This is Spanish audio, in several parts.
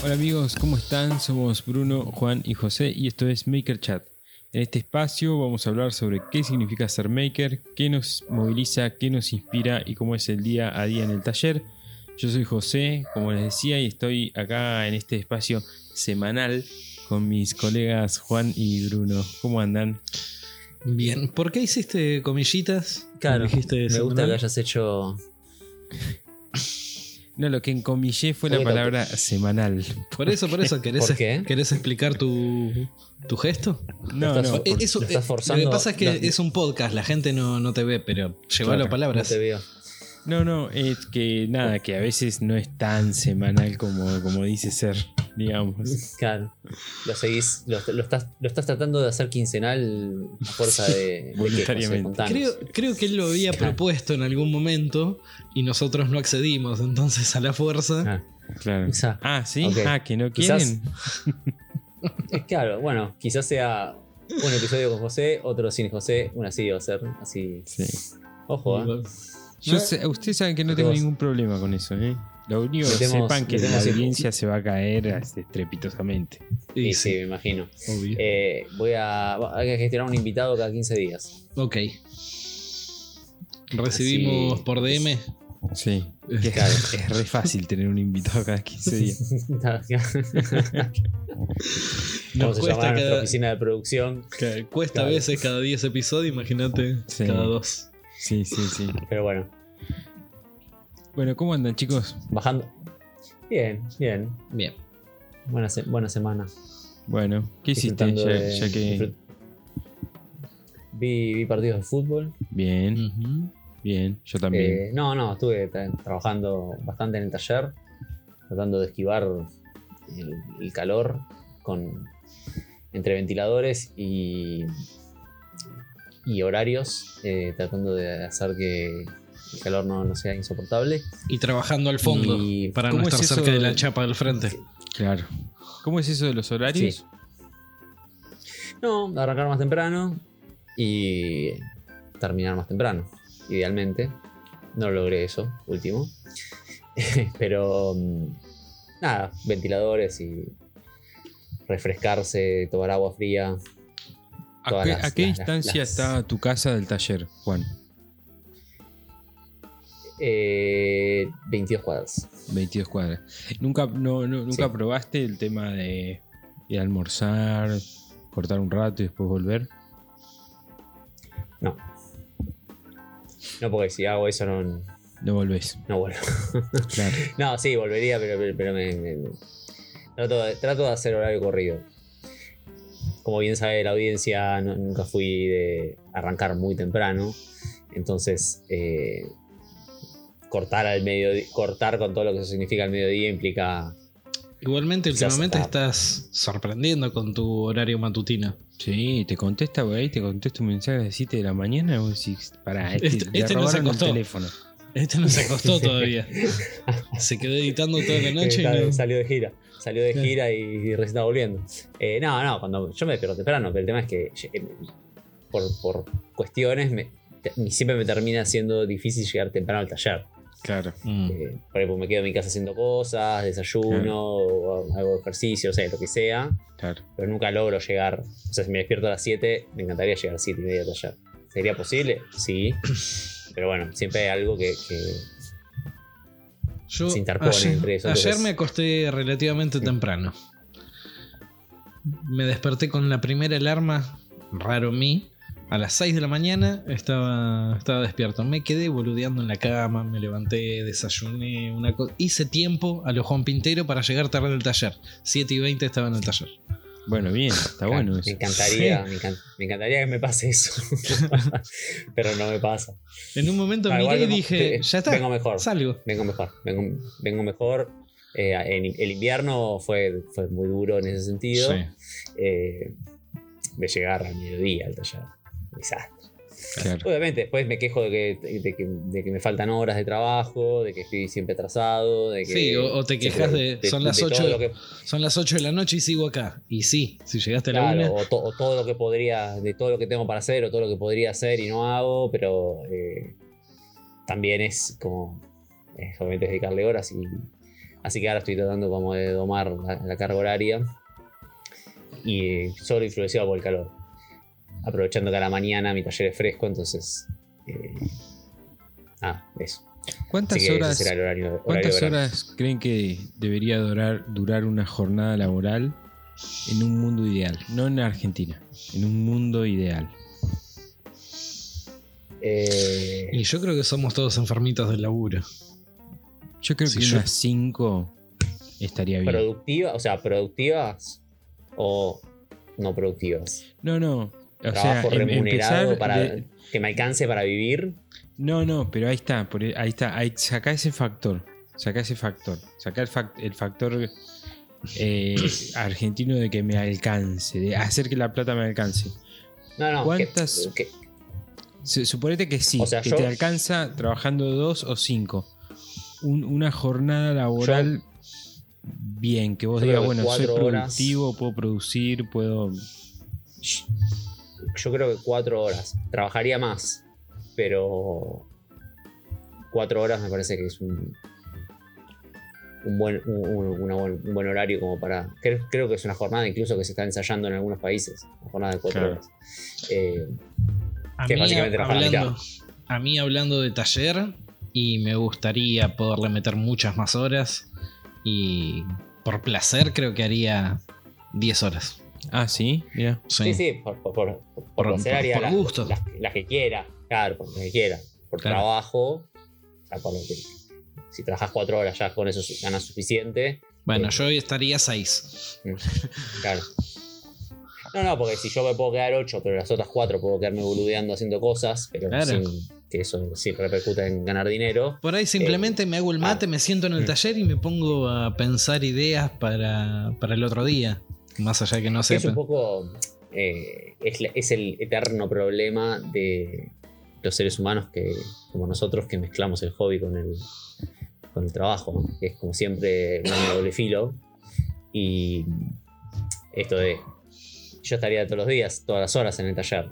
Hola amigos, ¿cómo están? Somos Bruno, Juan y José y esto es Maker Chat. En este espacio vamos a hablar sobre qué significa ser maker, qué nos moviliza, qué nos inspira y cómo es el día a día en el taller. Yo soy José, como les decía, y estoy acá en este espacio semanal con mis colegas Juan y Bruno. ¿Cómo andan? Bien, ¿por qué hiciste comillitas? Claro, Dijiste me gusta que hayas hecho. No, lo que encomillé fue la palabra semanal. Por eso, por eso, ¿querés, ¿Por qué? ¿querés explicar tu, tu gesto? No, estás no. for- Eh, Eso, lo estás eh, forzando. Lo que pasa es que No, es un podcast, la gente no, no te ve, pero lleva Claro, las no palabras. te veo. No, no, es que nada, que a veces no es tan semanal como, como dice ser, digamos. Claro. Lo seguís. Lo, lo estás, lo estás tratando de hacer quincenal a fuerza de. de José? voluntariamente. Contanos. Creo, creo que él lo había Claro. propuesto en algún momento y nosotros no accedimos, entonces a la fuerza. Ah, Claro. Ah, sí, Ok. ah, que no Quizás- quieren. es claro, bueno, quizás sea un episodio con José, otro sin José, una así va a ser. Así. Sí. Ojo, ¿eh? Yo sé- ustedes saben que no tengo ningún problema con eso, ¿eh? Lo único que Metemos- sepan que la audiencia se va a caer este, estrepitosamente. Sí, Y sí, me imagino. obvio. Eh, voy a. Hay que gestionar un invitado cada 15 días. ok. Recibimos Así- por DM. Sí. Que Claro. Es re fácil tener un invitado cada 15 días. Nos Vamos a llamar cuesta a nuestra cada, oficina de producción. que cuesta a veces cada 10 episodios, imagínate Sí. cada dos. Sí, sí, sí. Pero bueno, Bueno, ¿cómo andan, chicos? bajando. Bien, bien. Bien. Buena, se- buena semana. Bueno, ¿qué hiciste ya, de- ya que. Vi, vi partidos de fútbol. Bien, bien, yo también. Eh, no, no, estuve tra- trabajando bastante en el taller, tratando de esquivar el, el calor con entre ventiladores y, y horarios, eh, tratando de hacer que el calor no, no sea insoportable. Y trabajando al fondo Y- para no ¿cómo es estar cerca de la chapa del frente. Claro. ¿Cómo es eso de los horarios? Sí. No, arrancar más temprano y terminar más temprano, idealmente. No logré eso, último. Pero mm, nada, ventiladores y refrescarse, tomar agua fría. ¿A Todas qué, las- a qué las- distancia las- está tu casa del taller, Juan? Eh, 22 cuadras. 22 cuadras. ¿Nunca, no, no- nunca Sí. probaste el tema de ir a almorzar, cortar un rato y después volver? No. No, porque si hago eso no, No volvés. no vuelvo. Claro. No, sí, volvería, pero, pero, pero me, me- me- trato, de, trato de hacer horario corrido. Como bien sabe la audiencia, no- nunca fui de arrancar muy temprano. Entonces, eh, cortar al mediodía, cortar con todo lo que eso significa al mediodía implica. Igualmente, últimamente está- estás sorprendiendo con tu horario matutino. Sí, te contesta, güey, te contesta un mensaje a las 7 de la mañana y vos decís, pará, este, Este- le este no se el acostó. teléfono. Este no se acostó todavía. Se quedó editando toda la noche y no- Salió de gira. Salió de gira y, y recién está volviendo. Eh, no, no, cuando yo me despierto temprano, pero el tema es que eh, por, por cuestiones me- te- siempre me termina siendo difícil llegar temprano al taller. Claro. Mm. Eh, por ejemplo, me quedo en mi casa haciendo cosas, desayuno, o hago ejercicio, o sea, lo que sea, Claro. pero nunca logro llegar. O sea, si me despierto a las 7, me encantaría llegar a las 7 y media al taller. ¿Sería posible? Sí. Pero bueno, siempre hay algo que, que- Yo se interpone ayer, entre eso, ayer entonces- me acosté relativamente temprano. Me desperté con la primera alarma, raro mí. A las 6 de la mañana estaba, estaba despierto. Me quedé boludeando en la cama, me levanté, desayuné, una hice tiempo a lo Juan Pintero para llegar tarde al taller. 7 y 20 estaba en el taller. Bueno, bien, está bueno Me eso. encantaría, me, encan- me encantaría que me pase eso. Pero no me pasa. En un momento Ah, miré y vengo- dije, eh, ya está, vengo mejor. salgo. Vengo mejor. Vengo, vengo mejor. Eh, en- el invierno fue, fue muy duro en ese sentido. Eh, de llegar al mediodía al taller. Desastre. Claro. Obviamente, después me quejo de que, de, que, de que me faltan horas de trabajo, de que estoy siempre atrasado, de que. Sí, o- o te quejas de- son las todo ocho lo que- Son las 8 de la noche y sigo acá. Y sí, si llegaste a la Claro, una, o, to- o todo lo que podría, de todo lo que tengo para hacer, o todo lo que podría hacer y no hago, pero eh, también es como, es, obviamente es dedicarle horas y Así que ahora estoy tratando como de domar la, la carga horaria. Y eh, solo influenciado por el calor. Aprovechando que a la mañana mi taller es fresco, entonces. eh, ah, eso. ¿Cuántas horas, será el horario, horario ¿cuántas de verano. horas creen que debería durar, durar una jornada laboral en un mundo ideal? No en Argentina, en un mundo ideal. Eh, Y yo creo que somos todos enfermitos del laburo. Yo creo que yo- unas 5 estaría bien. productiva, o sea, productivas o no productivas. No, no. O sea, Trabajo em- remunerado para de- que me alcance para vivir. No, no, pero ahí está, por- ahí está, ahí, saca ese factor, saca ese factor, saca el, fac- el factor eh, argentino de que me alcance, de hacer que la plata me alcance. No, no. que- ¿Cuántas- que- Se- Suponete que sí, O sea, que yo- te alcanza trabajando dos o cinco. Un- una jornada laboral bien, que vos digas, que bueno, soy horas- productivo, puedo producir, puedo... yo creo que cuatro horas. Trabajaría más, pero cuatro horas me parece que es un, un buen, un, una buen, un buen horario como para... Creo, creo que es una jornada incluso que se está ensayando en algunos países. Una jornada de cuatro Claro. horas. Eh, A Que mí, básicamente hablando, a mí hablando de taller, y me gustaría poderle meter muchas más horas. Y por placer creo que haría 10 horas. Ah, sí, mira. sí, sí, por, por, por, por Por- placer por- haría por las, gusto. las- las que quiera. Claro, por las que quiera. Por Claro. trabajo. o sea, por lo que- si trabajas cuatro horas ya con eso ganas suficiente. Bueno, Eh, yo hoy estaría 6. Claro. No, no, porque si yo me puedo quedar 8, pero las otras 4 puedo quedarme boludeando haciendo cosas, pero Claro. sin que eso sí repercuta en ganar dinero. Por ahí simplemente me hago el mate, me siento en el Mm. taller y me pongo a pensar ideas para, para el otro día. Más allá de que no Es un sepa. poco. eh, es, es el eterno problema de los seres humanos que, como nosotros, que mezclamos el hobby con el, con el trabajo. es como siempre un doble filo. Y esto de. Yo estaría todos los días, todas las horas en el taller.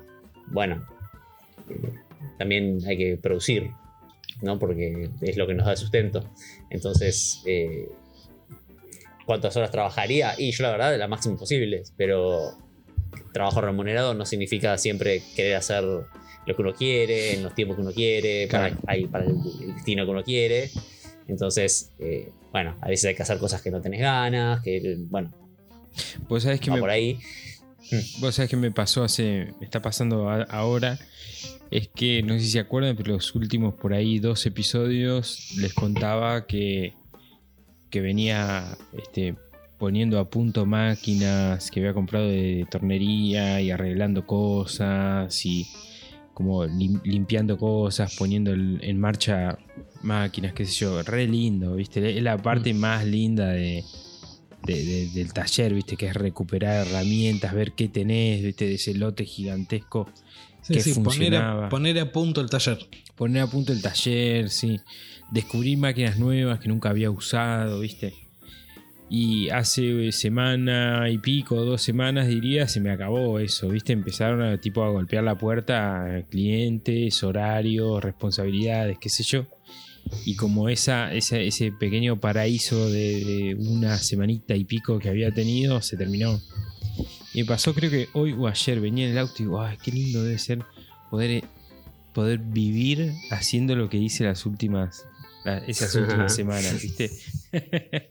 Bueno, eh, también hay que producir, ¿no? Porque es lo que nos da sustento. Entonces, eh, ¿cuántas horas trabajaría? Y yo la verdad, las máximas posibles, pero trabajo remunerado no significa siempre querer hacer lo que uno quiere, en los tiempos que uno quiere, para, ahí, para el, destino que uno quiere. Entonces, eh, bueno, a veces hay que hacer cosas que no tenés ganas, que, bueno, Vos sabés que va me, por ahí. Vos sabés que me pasó hace. Está pasando a- ahora. Es que no sé si se acuerdan, pero los últimos por ahí dos episodios les contaba que. Que venía este, poniendo a punto máquinas que había comprado de tornería y arreglando cosas y como lim- limpiando cosas, poniendo en marcha máquinas, qué sé yo, re lindo, ¿viste? Es la parte más linda de, de- de- del taller, ¿viste? Que es recuperar herramientas, ver qué tenés, ¿viste? De ese lote gigantesco. Sí, que sí, poner, funcionaba. a, poner a punto el taller. Poner a punto el taller, sí. Descubrir máquinas nuevas que nunca había usado, ¿viste? Y hace semana y pico, dos semanas diría, se me acabó eso, ¿viste? Empezaron a, tipo, a golpear la puerta a clientes, horarios, responsabilidades, qué sé yo. Y como esa, esa- ese pequeño paraíso de, de una semanita y pico que había tenido, se terminó. Y me pasó creo que hoy o ayer venía en el auto y digo, ay, qué lindo debe ser poder, poder vivir haciendo lo que hice las últimas, esas últimas semanas, ¿viste?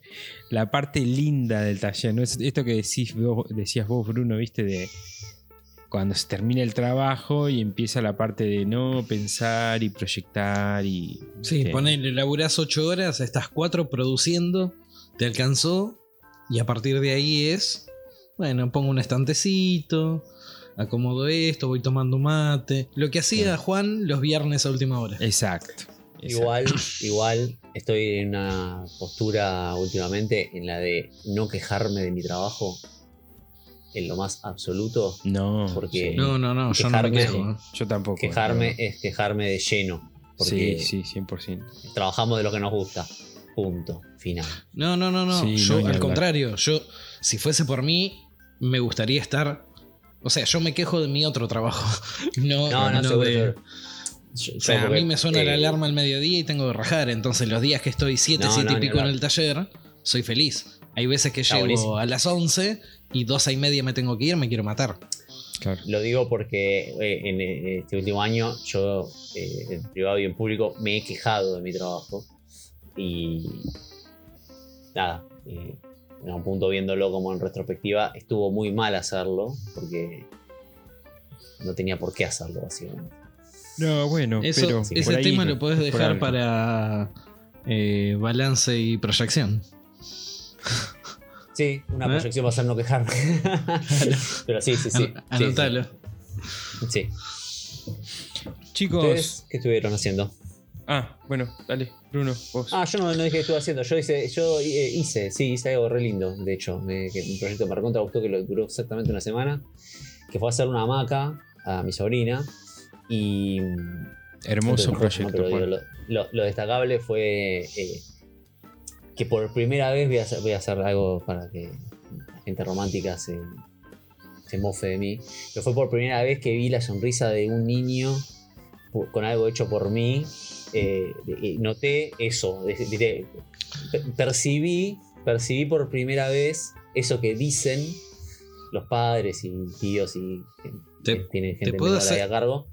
la parte linda del taller, ¿no? Es esto que decís vos- decías vos, Bruno, ¿viste? De cuando se termina el trabajo y empieza la parte de no pensar y proyectar y... Sí, ¿viste? ponele, laburás 8 horas, estás 4 produciendo, te alcanzó, y a partir de ahí es, bueno, pongo un estantecito, acomodo esto, voy tomando mate. Lo que hacía Claro. Juan los viernes a última hora. Exacto. exacto. Igual, igual estoy en una postura últimamente en la de no quejarme de mi trabajo en lo más absoluto. No, Porque- sí. No, no, no, yo no me quejo. ¿eh? yo tampoco. Quejarme pero- es quejarme de lleno. Porque Sí, sí, 100%. trabajamos de lo que nos gusta. Punto. Final. No, no, no, no. Sí, yo, no, al hablar. contrario, yo, si fuese por mí, me gustaría estar. O sea, yo me quejo de mi otro trabajo. No, No, no, seguro, de, seguro. Yo- O sea, a mí me suena la alarma al mediodía y tengo que rajar. Entonces, los días que estoy 7, No, 7 no, y pico en el taller, soy feliz. Hay veces que llego buenísimo. a las 11 y 2 y media me tengo que ir, me quiero matar. Claro. Lo digo porque eh, en eh, este último año yo, eh, en privado y en público, me he quejado de mi trabajo. Y nada, eh, en un punto viéndolo como en retrospectiva, estuvo muy mal hacerlo porque no tenía por qué hacerlo, básicamente. No, bueno, Eso, pero sí, ese tema lo puedes por dejar para eh, balance y proyección. Sí, una ¿Eh? proyección va a ser no quejarme. Pero sí, sí, sí. An- sí, Anotalo. Sí. Chicos. ¿Ustedes qué estuvieron haciendo? Ah, bueno, dale, Bruno, vos. Ah, yo no, no dije que estuve haciendo. Yo hice, yo eh, hice, sí, hice algo re lindo, de hecho. Me, que un proyecto me recontra gustó que lo duró exactamente una semana. Que fue hacer una hamaca a mi sobrina. Y. Hermoso proyecto. no, digo, lo, lo- lo destacable fue eh, que por primera vez voy a, hacer, voy a hacer algo para que la gente romántica se, se mofe de mí. Pero fue por primera vez que vi la sonrisa de un niño con algo hecho por mí. Eh, y noté eso. de- de- per- percibí, percibí por primera vez eso que dicen los padres y tíos y que Te- tienen gente puedo menor ahí hacer- a cargo.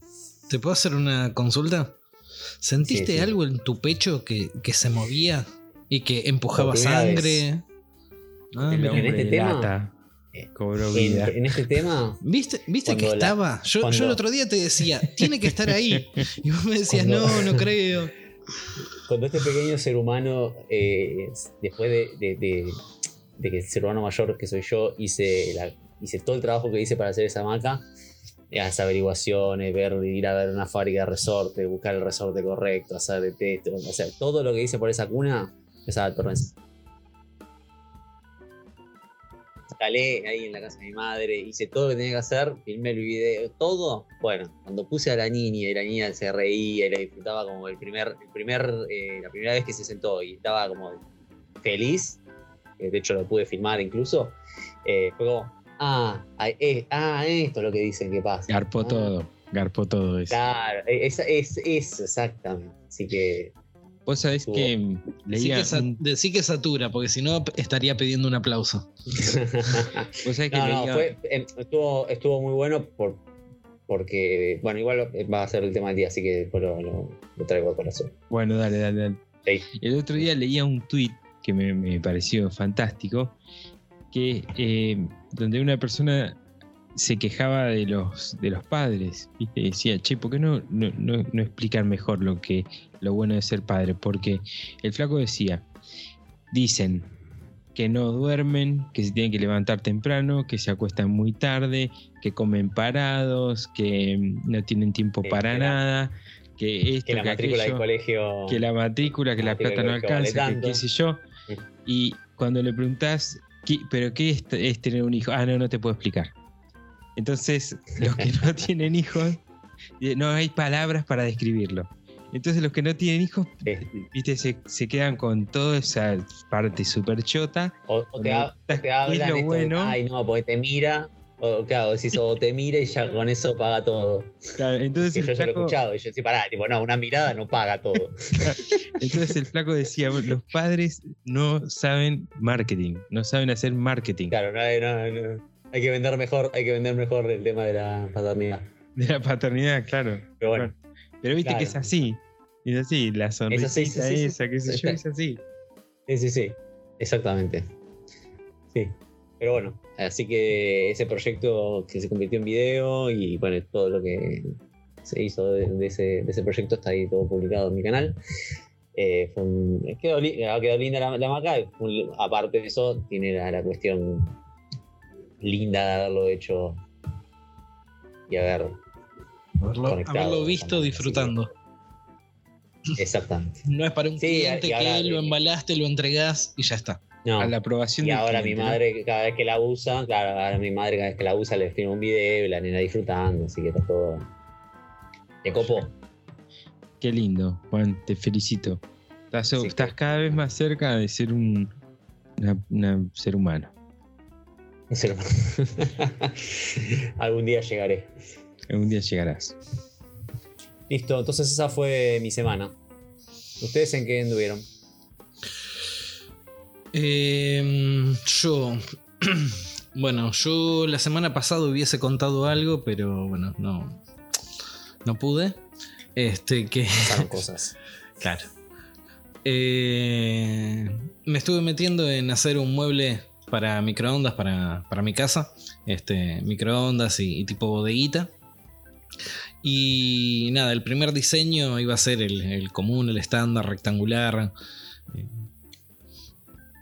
¿Te puedo hacer una consulta? ¿Sentiste Sí, sí. algo en tu pecho que, que se movía y que empujaba sangre? Ah, El en este de tema, lata eh, cobró En, vida. en este tema, ¿Viste, viste que la- estaba? Yo, cuando- yo el otro día te decía, tiene que estar ahí. Y vos me decías, Cuando- no, no creo. cuando este pequeño ser humano, eh, después de, de- de- de que el ser humano mayor que soy yo, hice, la- hice todo el trabajo que hice para hacer esa maca, las averiguaciones, ver, ir a ver una fábrica de resorte, buscar el resorte correcto, hacer de test, hacer todo lo que hice por esa cuna, esa torrencia. Escalé ahí en la casa de mi madre, hice todo lo que tenía que hacer, filmé el video, todo. Bueno, cuando puse a la niña y la niña se reía y la disfrutaba como el primer, el primer, eh, la primera vez que se sentó y estaba como feliz, eh, de hecho lo pude filmar incluso, eh, fue como, ah, ah, eh, ah, esto es lo que dicen que pasa. Garpó Ah, todo, garpó todo eso. Claro, eh, es, es, es exactamente. Así que Vos sabés que Decí que, un- decí que satura, porque si no estaría pidiendo un aplauso. Vos sabés que no, no, fue, eh, estuvo, estuvo muy bueno por, porque, bueno, igual eh, va a ser el tema del día, así que después lo, lo- lo traigo al corazón. Bueno, dale, dale, dale. Sí. El otro día leía un tweet que me, me pareció fantástico, que eh, donde una persona se quejaba de los, de los padres, ¿viste? decía, che, ¿por qué no, no, no, no explican mejor lo, que, lo bueno de ser padre? Porque el flaco decía, dicen que no duermen, que se tienen que levantar temprano, que se acuestan muy tarde, que comen parados, que mm, no tienen tiempo para nada, que esto, Que la que matrícula del colegio. que la matrícula, que la plata no vale alcanza, que qué sé yo. Sí. Y cuando le preguntás, ¿qué- ¿pero qué es, es tener un hijo? Ah, no, no te puedo explicar. Entonces, los que no tienen hijos, eh, no hay palabras para describirlo. Entonces, los que no tienen hijos, Sí. viste, se, se quedan con toda esa parte súper chota. O, o te, ha- ¿Qué es te hablan lo esto bueno? ay no, porque te mira. O claro, decís, o te mira y ya con eso paga todo. Claro, entonces, el yo ya lo he flaco, escuchado. Y yo decía, pará, tipo, no, una mirada no paga todo. entonces el flaco decía, los padres no saben marketing, no saben hacer marketing Claro, no, hay- no, no. Hay que vender mejor, hay que vender mejor el tema de la paternidad. de la paternidad, claro. Pero bueno, Pero viste que es así. Es así, la sonrisita así, sí, sí, sí. yo, es así. sí, sí, sí. Exactamente. Sí. Pero bueno, así que ese proyecto que se convirtió en video y bueno, todo lo que se hizo de, de ese, de ese proyecto está ahí todo publicado en mi canal. Eh, fue un- quedó, linda la, la maca. un- aparte de eso, tiene la, la cuestión linda de haberlo hecho y haber. Haberlo, visto disfrutando. Exactamente. No es para un Sí, cliente ahora- que lo embalaste, lo entregás y ya está. No. A la aprobación Y ahora mi madre, cada vez que la usa, claro, ahora mi madre cada vez que la usa le filma un video y la nena disfrutando, así que está todo. Te copó. Qué lindo, Juan, te felicito. Estás, Sí, estás que- cada vez más cerca de ser un una- una ser humano. Algún día llegaré. Algún día llegarás. Listo, entonces esa fue mi semana. ¿Ustedes en qué anduvieron? Em, yo. bueno, yo la semana pasada hubiese contado algo, pero bueno, no. No pude. Este, que. Pasaron cosas. Claro. Eh, me estuve metiendo en hacer un mueble para microondas para, para mi casa. Este, microondas y, tipo bodeguita. Y nada, el primer diseño iba a ser el, el común, el estándar, rectangular. eh,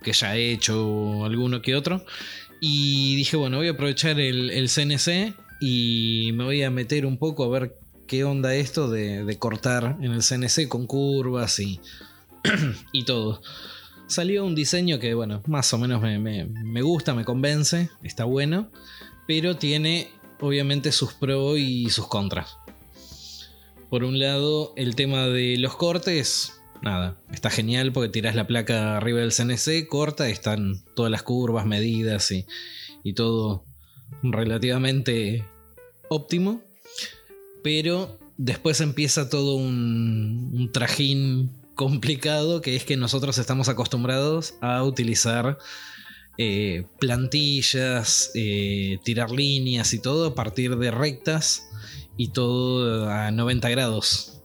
que ya he hecho alguno que otro. Y dije, bueno, voy a aprovechar el, el CNC y me voy a meter un poco a ver qué onda esto de, de cortar en el CNC con curvas y, y todo. Salió un diseño que, bueno, más o menos me, me- me gusta, me convence, está bueno, pero tiene obviamente sus pros y sus contras. Por un lado, el tema de los cortes, nada, está genial porque tirás la placa arriba del CNC, corta, están todas las curvas medidas y, y todo relativamente óptimo. Pero después empieza todo un, un trajín complicado que es que nosotros estamos acostumbrados a utilizar eh, plantillas, eh, tirar líneas y todo a partir de rectas y todo a 90 grados.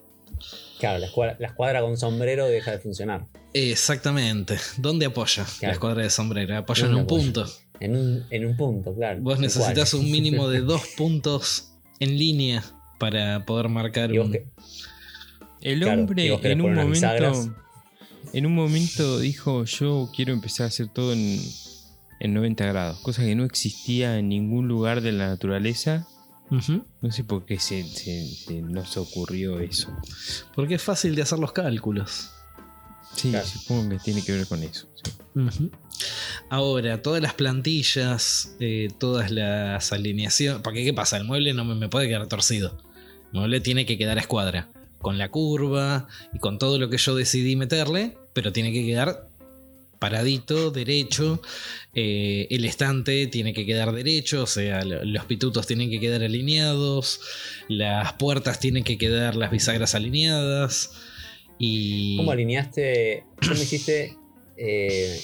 Claro, la escuadra, la escuadra con sombrero deja de funcionar. Exactamente. ¿Dónde apoya la escuadra de sombrero? Apoya en ¿Dónde un apoya? punto. En un, en un punto, claro. Vos necesitas un mínimo de dos puntos en línea para poder marcar Y un... El Claro, hombre en un momento. bisagras. En un momento dijo yo quiero empezar a hacer todo en, en 90 grados. Cosa que no existía en ningún lugar de la naturaleza. No sé por qué se, se- se nos ocurrió eso. Porque es fácil de hacer los cálculos. Sí, Claro. supongo que tiene que ver con eso. sí. Ahora, todas las plantillas, eh, todas las alineaciones. Porque, ¿qué pasa? El mueble no me, me puede quedar torcido. El mueble tiene que quedar a escuadra. Con la curva y con todo lo que yo decidí meterle, pero tiene que quedar paradito, derecho. eh, el estante tiene que quedar derecho, o sea, lo- los pitutos tienen que quedar alineados. Las puertas tienen que quedar las bisagras alineadas. Y. ¿Cómo alineaste? ¿Cómo hiciste eh,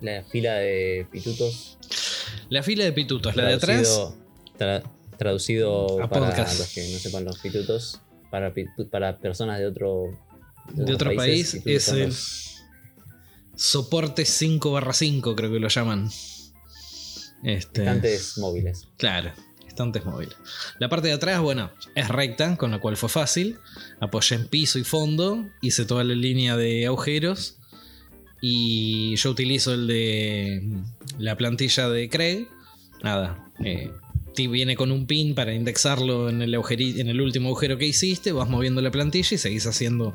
la fila de pitutos? La fila de pitutos, la de atrás. Traducido- tra- traducido A para podcast. los que no sepan los pitutos. Para, pitu- para personas de otro, de otro país es el soporte 5 barra 5, creo que lo llaman. Este, estantes móviles. Claro, estantes móviles. La parte de atrás, bueno, es recta, con lo cual fue fácil. Apoyé en piso y fondo, hice toda la línea de agujeros. Y yo utilizo el de la plantilla de Craig. Nada, eh, ti- viene con un pin para indexarlo en el, en el último agujero que hiciste. Vas moviendo la plantilla y seguís haciendo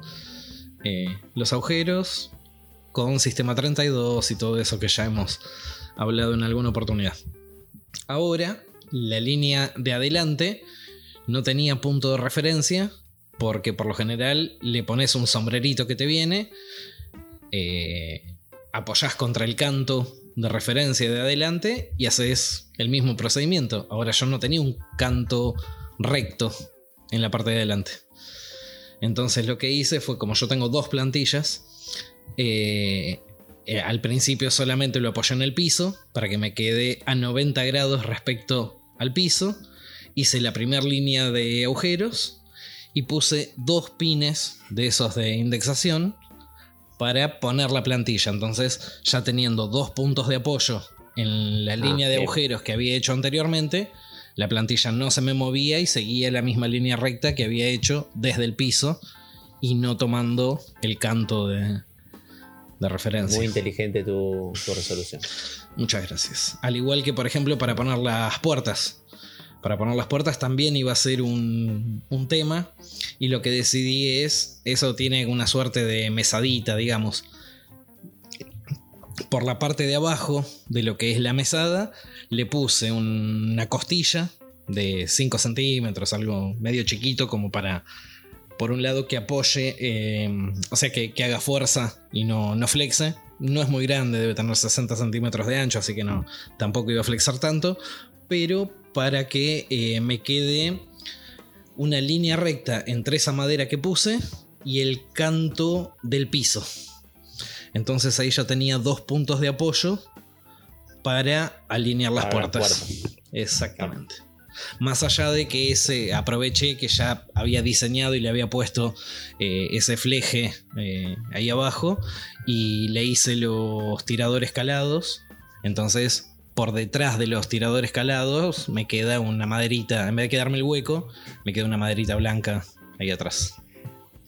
eh, los agujeros con sistema 32 y todo eso que ya hemos hablado en alguna oportunidad. Ahora, la línea de adelante no tenía punto de referencia porque por lo general le pones un sombrerito que te viene, eh, apoyás contra el canto de referencia de adelante y haces el mismo procedimiento. Ahora yo no tenía un canto recto en la parte de adelante. Entonces lo que hice fue, como yo tengo dos plantillas, eh, eh, al principio solamente lo apoyé en el piso para que me quede a 90 grados respecto al piso. Hice la primera línea de agujeros y puse dos pines de esos de indexación para poner la plantilla. Entonces, ya teniendo dos puntos de apoyo en la línea de agujeros que había hecho anteriormente, la plantilla no se me movía y seguía la misma línea recta que había hecho desde el piso y no tomando el canto de, de referencia. Muy inteligente tu, tu resolución. Muchas gracias. Al igual que, por ejemplo, para poner las puertas. Para poner las puertas también iba a ser un, un tema. Y lo que decidí es. Eso tiene una suerte de mesadita, digamos. Por la parte de abajo de lo que es la mesada, le puse un- una costilla de 5 centímetros, algo medio chiquito, como para. Por un lado que apoye, eh, o sea, que, que haga fuerza y no, no flexe. No es muy grande, debe tener 60 centímetros de ancho, así que no, tampoco iba a flexar tanto. Pero para que eh, me quede una línea recta entre esa madera que puse y el canto del piso. Entonces ahí ya tenía dos puntos de apoyo para alinear las Para las puertas. puertas. Exactamente. Más allá de que ese aproveché que ya había diseñado y le había puesto eh, ese fleje eh, ahí abajo y le hice los tiradores calados. Entonces, por detrás de los tiradores calados me queda una maderita, en vez de quedarme el hueco, me queda una maderita blanca ahí atrás.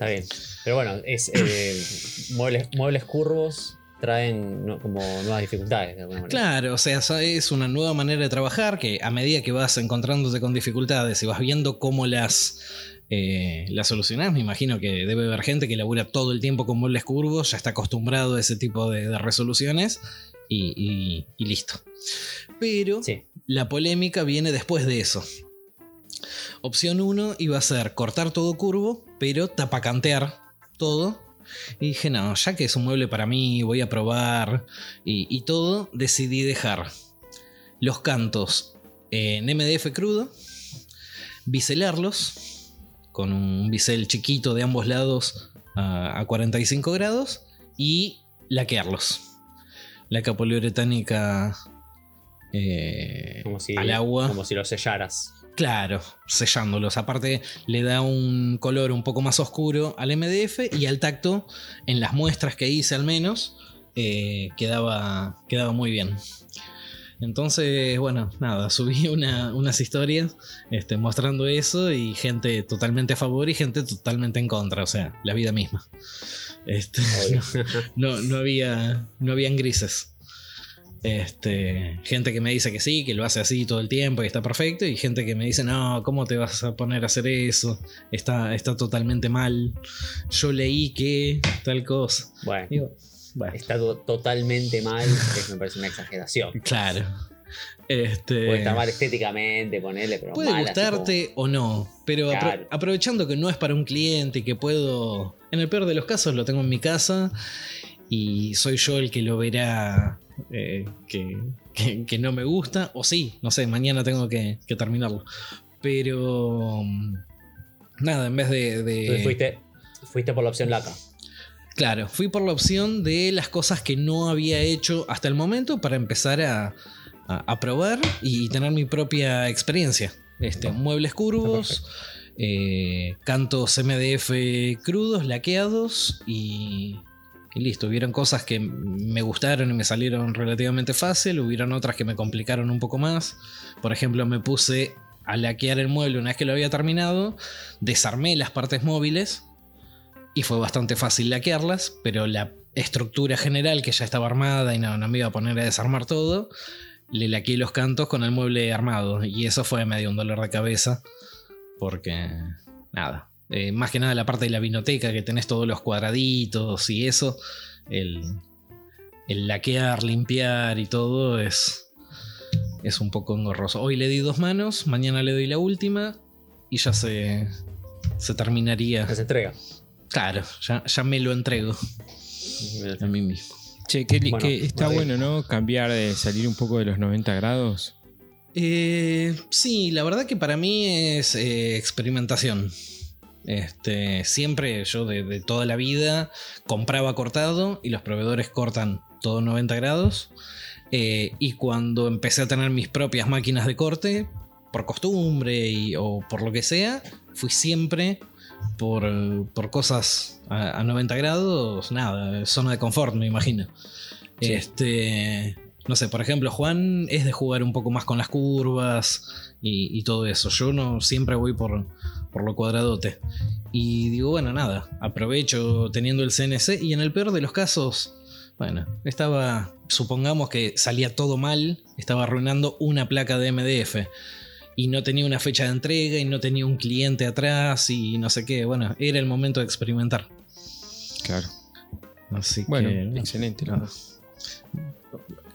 Está bien. Pero bueno, es eh, muebles, muebles curvos traen no- como nuevas dificultades de alguna manera. Claro, o sea, es una nueva manera de trabajar que a medida que vas encontrándote con dificultades y vas viendo cómo las, eh, las solucionás, me imagino que debe haber gente que labura todo el tiempo con muebles curvos, ya está acostumbrado a ese tipo de, de resoluciones y, y- y listo. Pero Sí. la polémica viene después de eso. Opción 1 iba a ser cortar todo curvo, pero tapacantear todo. Y dije, no, ya que es un mueble para mí, voy a probar y, y todo, decidí dejar los cantos en MDF crudo, biselarlos con un bisel chiquito de ambos lados a, a 45 grados y laquearlos. Laca poliuretánica eh, Como si, al agua. Como si lo sellaras. Claro, sellándolos. Aparte, le da un color un poco más oscuro al MDF y al tacto, en las muestras que hice al menos, eh, quedaba, quedaba muy bien. Entonces, bueno, nada, subí una- unas historias este, mostrando eso y gente totalmente a favor y gente totalmente en contra, o sea, la vida misma. Este, no había. No habían grises. Este, gente que me dice que sí, que lo hace así todo el tiempo y está perfecto. Y gente que me dice, no, ¿cómo te vas a poner a hacer eso? Está, está totalmente mal. Yo leí que tal cosa. bueno, Digo, bueno, está to- totalmente mal. Me parece una exageración. claro. Este, Puede estar mal estéticamente, ponerle, pero Puede mal, gustarte o no, pero apro- aprovechando que no es para un cliente y que puedo, en el peor de los casos lo tengo en mi casa y soy yo el que lo verá eh, que, que- que no me gusta, o sí, no sé, mañana tengo que, que terminarlo. Pero mm, nada, en vez de... fuiste, fuiste por la opción laca. Claro, fui por la opción de las cosas que no había hecho hasta el momento para empezar a, a- a probar y tener mi propia experiencia. Este, muebles curvos, eh, cantos MDF crudos, laqueados y, y listo. Hubieron cosas que me gustaron y me salieron relativamente fácil, hubieron otras que me complicaron un poco más. Por ejemplo, me puse a laquear el mueble una vez que lo había terminado, desarmé las partes móviles y fue bastante fácil laquearlas, pero la estructura general que ya estaba armada y no, me iba a poner a desarmar todo, le laqueé los cantos con el mueble armado y eso fue medio un dolor de cabeza porque nada, eh, más que nada la parte de la vinoteca que tenés todos los cuadraditos y eso, el, el laquear, limpiar y todo es, es un poco engorroso. Hoy le di dos manos, mañana le doy la última y ya se, se terminaría. Se entrega. Claro, ya, ya me lo entrego a mí mismo. Che, que, Bueno, que está bueno, ¿no? Cambiar, de salir un poco de los 90 grados. Eh, sí, la verdad que para mí es eh, experimentación. Este, siempre yo de, de toda la vida compraba cortado y los proveedores cortan todo 90 grados. Eh, y cuando empecé a tener mis propias máquinas de corte, por costumbre y- o por lo que sea, fui siempre por, por cosas a, a 90 grados, nada, zona de confort, me imagino. Sí. Este, no sé, por ejemplo, Juan es de jugar un poco más con las curvas y, y todo eso. Yo no siempre voy por, por lo cuadradote. Y digo, bueno, nada, aprovecho teniendo el CNC y en el peor de los casos, bueno, estaba, supongamos que salía todo mal, estaba arruinando una placa de MDF y no tenía una fecha de entrega y no tenía un cliente atrás y no sé qué. Bueno, era el momento de experimentar. Claro. Así Bueno, que, excelente.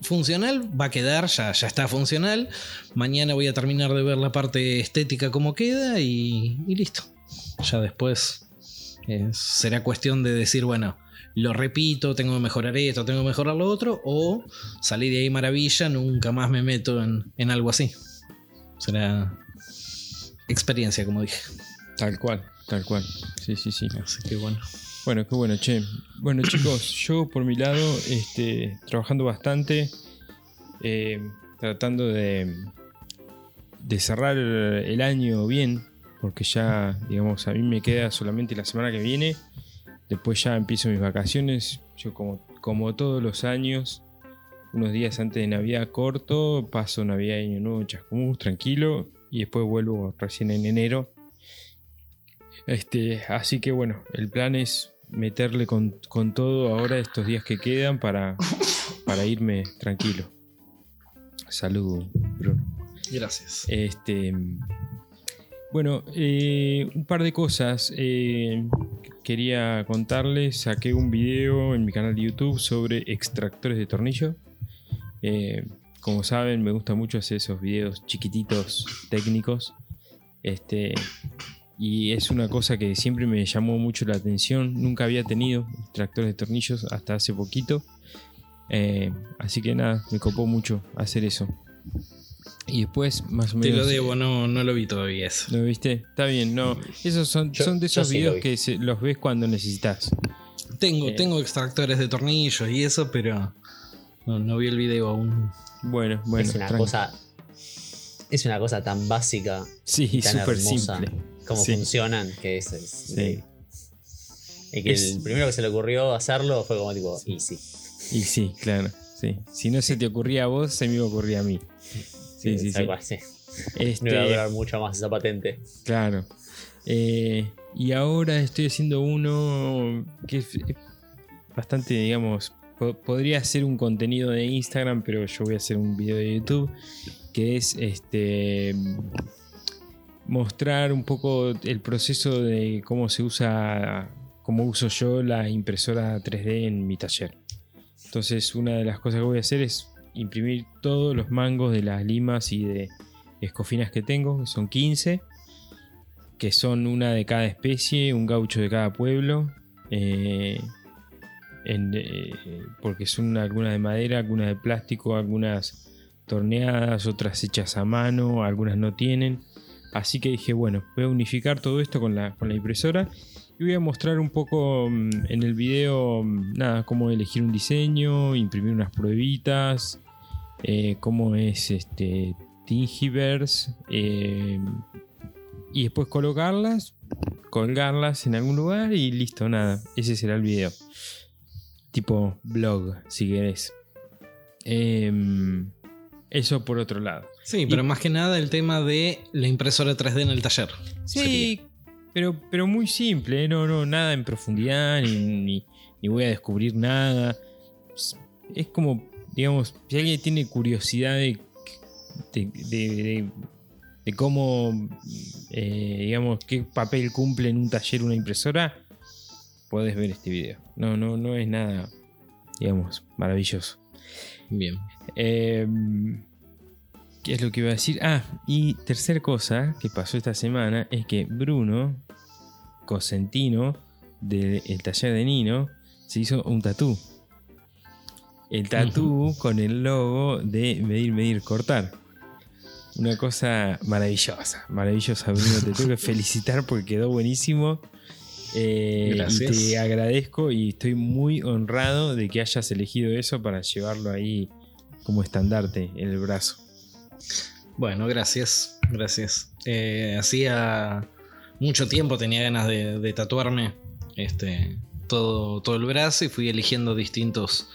Funcional va a quedar, ya, ya está funcional. Mañana voy a terminar de ver la parte estética como queda y, y listo. Ya después eh, será cuestión de decir, bueno, lo repito, tengo que mejorar esto, tengo que mejorar lo otro, o salí de ahí maravilla, nunca más me meto en, en algo así. Será experiencia, como dije. Tal cual, tal cual. Sí, sí, sí. Así que bueno. Bueno, qué bueno, che. Bueno, chicos, yo por mi lado, este, trabajando bastante, eh, tratando de, de cerrar el año bien, porque ya, digamos, a mí me queda solamente la semana que viene. Después ya empiezo mis vacaciones. Yo como, como todos los años, unos días antes de Navidad corto, paso Navidad y Año Nuevo en Chascomús, tranquilo, y después vuelvo recién en enero. Este, así que bueno, el plan es meterle con, con todo ahora estos días que quedan para, para irme tranquilo. Salud, Bruno. Gracias. Este, bueno, eh, un par de cosas. eh, quería contarles, saqué un video en mi canal de YouTube sobre extractores de tornillo. Eh, como saben, me gusta mucho hacer esos videos chiquititos técnicos. Este, y es una cosa que siempre me llamó mucho la atención. Nunca había tenido extractores de tornillos hasta hace poquito. Eh, así que nada, me copó mucho hacer eso. Y después, más o Te menos. lo debo, no, no lo vi todavía eso. ¿Lo viste? Está bien, no. Esos son, Yo- son de esos sí lo videos vi. que se- los ves cuando necesitas. Tengo, Eh. tengo extractores de tornillos y eso, pero no, no vi el video aún. Bueno, bueno. es una cosa. Es una cosa tan básica Sí, súper simple. Cómo Sí. funcionan que es. es Sí. y que Es- el primero que se le ocurrió hacerlo fue como tipo, easy. Y sí, claro. Sí. Si no se te ocurría a vos, se me iba a mí. Sí, sí, sí. cual, sí. Este, No iba a durar mucho más esa patente. Claro. Eh, y ahora estoy haciendo uno que es es bastante, digamos, po- podría ser un contenido de Instagram, pero yo voy a hacer un video de YouTube, que es este mostrar un poco el proceso de cómo se usa, cómo uso yo la impresora 3D en mi taller. Entonces, una de las cosas que voy a hacer es imprimir todos los mangos de las limas y de escofinas que tengo, que son 15, que son una de cada especie, un gaucho de cada pueblo, eh, eh, porque son algunas de madera, algunas de plástico, algunas torneadas, otras hechas a mano, algunas no tienen. Así que dije, bueno, voy a unificar todo esto con la, con la impresora y voy a mostrar un poco mm, en el video, mm, nada, cómo elegir un diseño, imprimir unas pruebitas, eh, cómo es este Thingiverse eh, y después colocarlas, colgarlas en algún lugar y listo, nada, ese será el video. Tipo blog, si querés. Em, eso por otro lado. Sí, pero más que nada el tema de la impresora 3D en el taller. Sí, pero, pero muy simple, ¿eh? no, no, nada en profundidad, ni, ni- ni voy a descubrir nada. Es, es como, digamos, si alguien tiene curiosidad de, de, de- de- de cómo, eh, digamos, qué papel cumple en un taller una impresora, podés ver este video. No, no, no es nada, digamos, maravilloso. Bien. Eh, ¿Qué es lo que iba a decir? Ah, y tercer cosa que pasó esta semana es que Bruno Cosentino del taller de Nino se hizo un tatú. El tatú con el logo de medir, medir, cortar. Una cosa maravillosa, maravillosa, Bruno. Te tengo que felicitar porque quedó buenísimo. Eh, Gracias. Y te agradezco y estoy muy honrado de que hayas elegido eso para llevarlo ahí como estandarte en el brazo. Bueno, gracias. Gracias. Eh, hacía mucho tiempo tenía ganas de, de tatuarme este, todo, todo el brazo y fui eligiendo distintos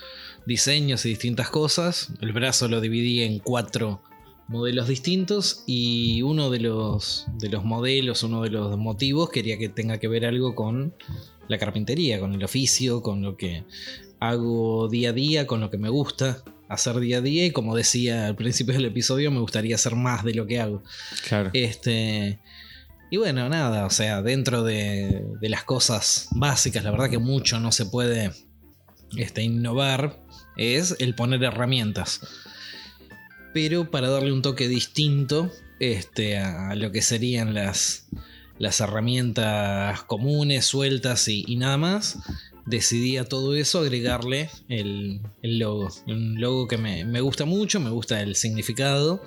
diseños y distintas cosas. El brazo lo dividí en cuatro modelos distintos y uno de los, de los modelos, uno de los motivos quería que tenga que ver algo con la carpintería, con el oficio, con lo que hago día a día, con lo que me gusta hacer día a día y como decía al principio del episodio me gustaría hacer más de lo que hago. Claro. Este. Y bueno, nada, o sea, dentro de, de las cosas básicas, la verdad que mucho no se puede este, innovar, es el poner herramientas. Pero para darle un toque distinto este, a lo que serían las, las herramientas comunes, sueltas y, y nada más, decidí a todo eso agregarle el, el logo. Un logo que me, me gusta mucho, me gusta el significado.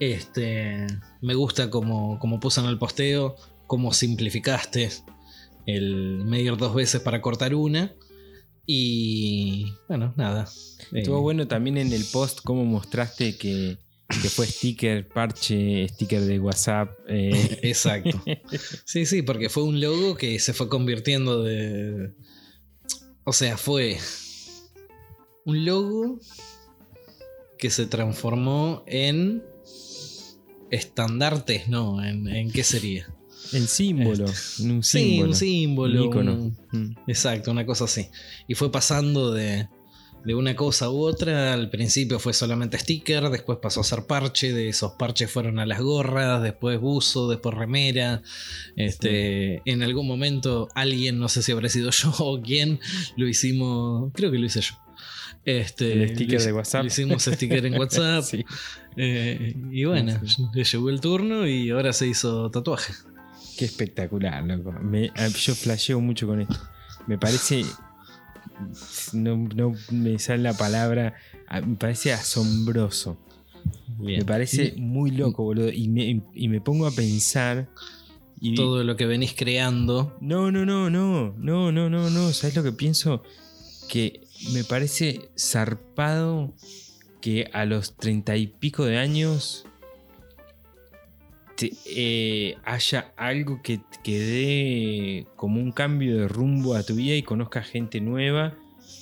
Este, me gusta como, como puso en el posteo cómo simplificaste el medir dos veces para cortar una. Y bueno, nada. Estuvo Eh, bueno también en el post cómo mostraste que, que fue sticker, parche, sticker de WhatsApp. eh, Exacto. Sí, sí, porque fue un logo que se fue convirtiendo de. O sea, fue un logo que se transformó en estandartes, ¿no? ¿En, en qué sería? el símbolo, en un Sí, símbolo. un símbolo. un ícono. un- Mm. Exacto, una cosa así. Y fue pasando de, de una cosa u otra. Al principio fue solamente sticker, después pasó a ser parche, de esos parches fueron a las gorras, después buzo, después remera. Este, En algún momento alguien, no sé si habrá sido yo o quién, lo hicimos, creo que lo hice yo. Este, El sticker de WhatsApp. lo hicimos sticker en WhatsApp. Sí. eh, y bueno, le llegó el turno y ahora se hizo tatuaje. Qué espectacular, loco. Me- ah, yo flasheo mucho con esto. Me parece. No, no me sale la palabra. ah, Me parece asombroso. Bien. Me parece muy loco, boludo. Y me, y me pongo a pensar. Y, todo lo que venís creando. No, no, no, no. No, no, no, no. ¿Sabes lo que pienso? Que me parece zarpado que a los treinta y pico de años te- eh, haya algo que, que dé como un cambio de rumbo a tu vida y conozcas gente nueva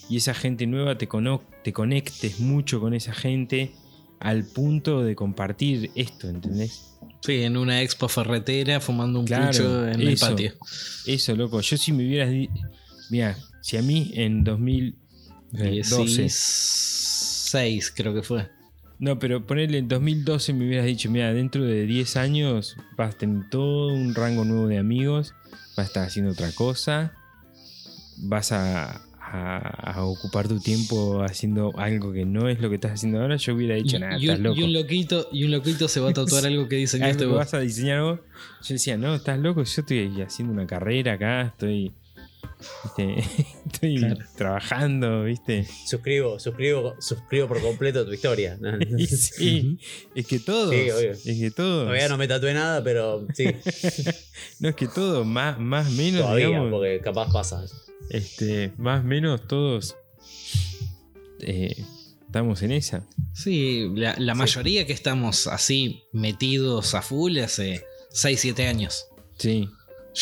y esa gente nueva te, cono- te conectes mucho con esa gente al punto de compartir esto, ¿entendés? Sí, en una expo ferretera fumando un Claro, pucho en el patio. Eso, loco. Yo si me hubieras... Mira, si a mí en 2012... 16 creo que fue. No, pero ponerle en 2012 me hubieras dicho, mira, dentro de 10 años vas a tener todo un rango nuevo de amigos, vas a estar haciendo otra cosa, vas a, a- a ocupar tu tiempo haciendo algo que no es lo que estás haciendo ahora, yo hubiera dicho, nada, y estás loco. y un loquito, y un loquito se va a tatuar algo que dice que Ah, este ¿Vas a diseñar algo? Yo decía, no, estás loco, yo estoy haciendo una carrera acá, estoy... viste, estoy Claro. trabajando, ¿viste? Suscribo, suscribo, suscribo por completo tu historia. Y sí, es que todos, Sí, obvio. es que todos. Todavía no me tatué nada, pero sí, No, es que todo, más, más menos, todavía, digamos, porque capaz pasa. este, más menos todos eh, estamos en esa. Sí, la, la mayoría que estamos así metidos a full hace 6, 7 años. Sí.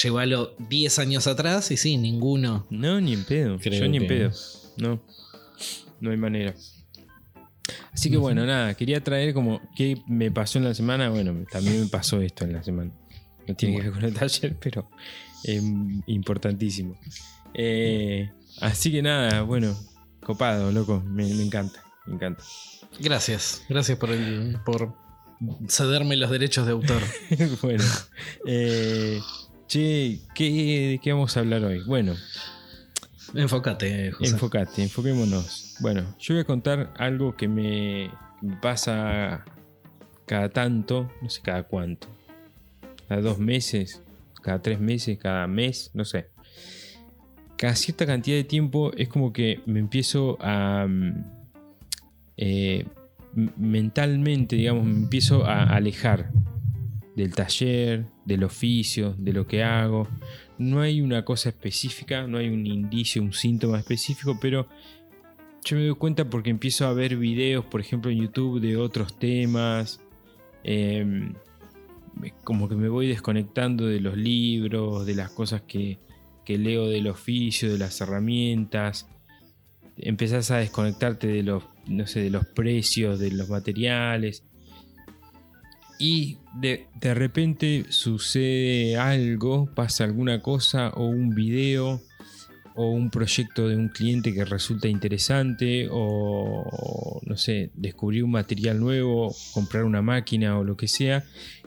Llévalo 10 años atrás y sí, ninguno. No, ni en pedo. Creo Yo ni en pedo. No. No hay manera. Así que bueno, nada, quería traer como qué me pasó en la semana. Bueno, también me pasó esto en la semana. No tiene que ver con el taller, pero es importantísimo. Eh, así que nada, bueno, copado, loco. Me, me encanta, me encanta. Gracias, gracias por, el, por cederme los derechos de autor. bueno, eh, che, ¿qué, ¿de qué vamos a hablar hoy? Bueno, Enfócate, José. enfocate, enfoquémonos. Bueno, yo voy a contar algo que me, pasa cada tanto, no sé cada cuánto, cada dos meses, cada tres meses, cada mes, no sé. Cada cierta cantidad de tiempo es como que me empiezo a... mm, eh, mentalmente, digamos, me empiezo a alejar del taller, del oficio, de lo que hago. No hay una cosa específica, no hay un indicio, un síntoma específico, pero yo me doy cuenta porque empiezo a ver videos, por ejemplo, en YouTube de otros temas. em, como que me voy desconectando de los libros, de las cosas que, que leo del oficio, de las herramientas. Empezás a desconectarte de los, no sé, de los precios, de los materiales. Y de, de repente sucede algo, pasa alguna cosa o un video o un proyecto de un cliente que resulta interesante o no sé, descubrir un material nuevo, comprar una máquina o lo que sea,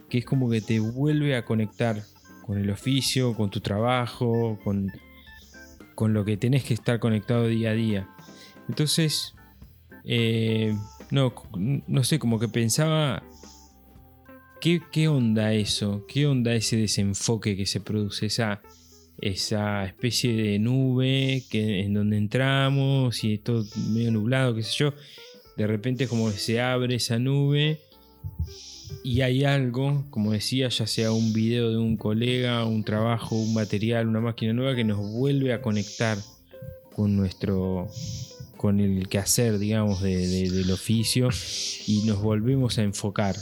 que es como que te vuelve a conectar con el oficio, con tu trabajo, con, con lo que tenés que estar conectado día a día. Entonces, eh, no, no sé, como que pensaba ¿Qué, onda eso? ¿Qué onda ese desenfoque que se produce? Esa, esa especie de nube que, en donde entramos y todo medio nublado, qué sé yo. De repente como que se abre esa nube y hay algo, como decía, ya sea un video de un colega, un trabajo, un material, una máquina nueva que nos vuelve a conectar con nuestro con el quehacer, digamos, de- de- del oficio y nos volvemos a enfocar.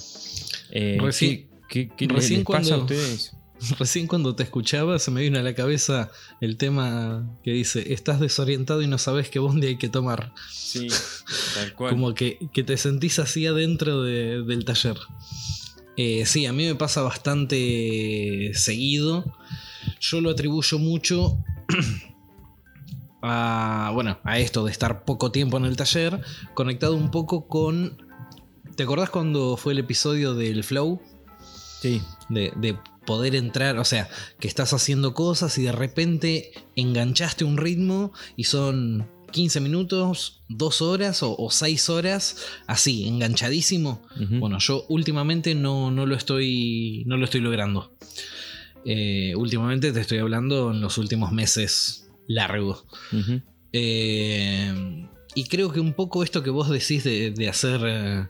Eh, Recién- ¿qué, qué- qué recién les pasa a cuando- ustedes? Recién cuando te escuchaba se me vino a la cabeza el tema que dice, estás desorientado y no sabes qué bondi hay que tomar. Sí, tal cual. Como que, que te sentís así adentro de- del taller. Eh, sí, a mí me pasa bastante seguido. Yo lo atribuyo mucho a, bueno, a esto de estar poco tiempo en el taller, conectado un poco con... ¿Te acordás cuando fue el episodio del Flow? Sí, de, de poder entrar, o sea, que estás haciendo cosas y de repente enganchaste un ritmo y son 15 minutos, 2 horas o, 6 horas, así, enganchadísimo. Bueno, yo últimamente no, no lo estoy. No lo estoy logrando. Eh, últimamente te estoy hablando en los últimos meses largos. Eh, y creo que un poco esto que vos decís de, de hacer.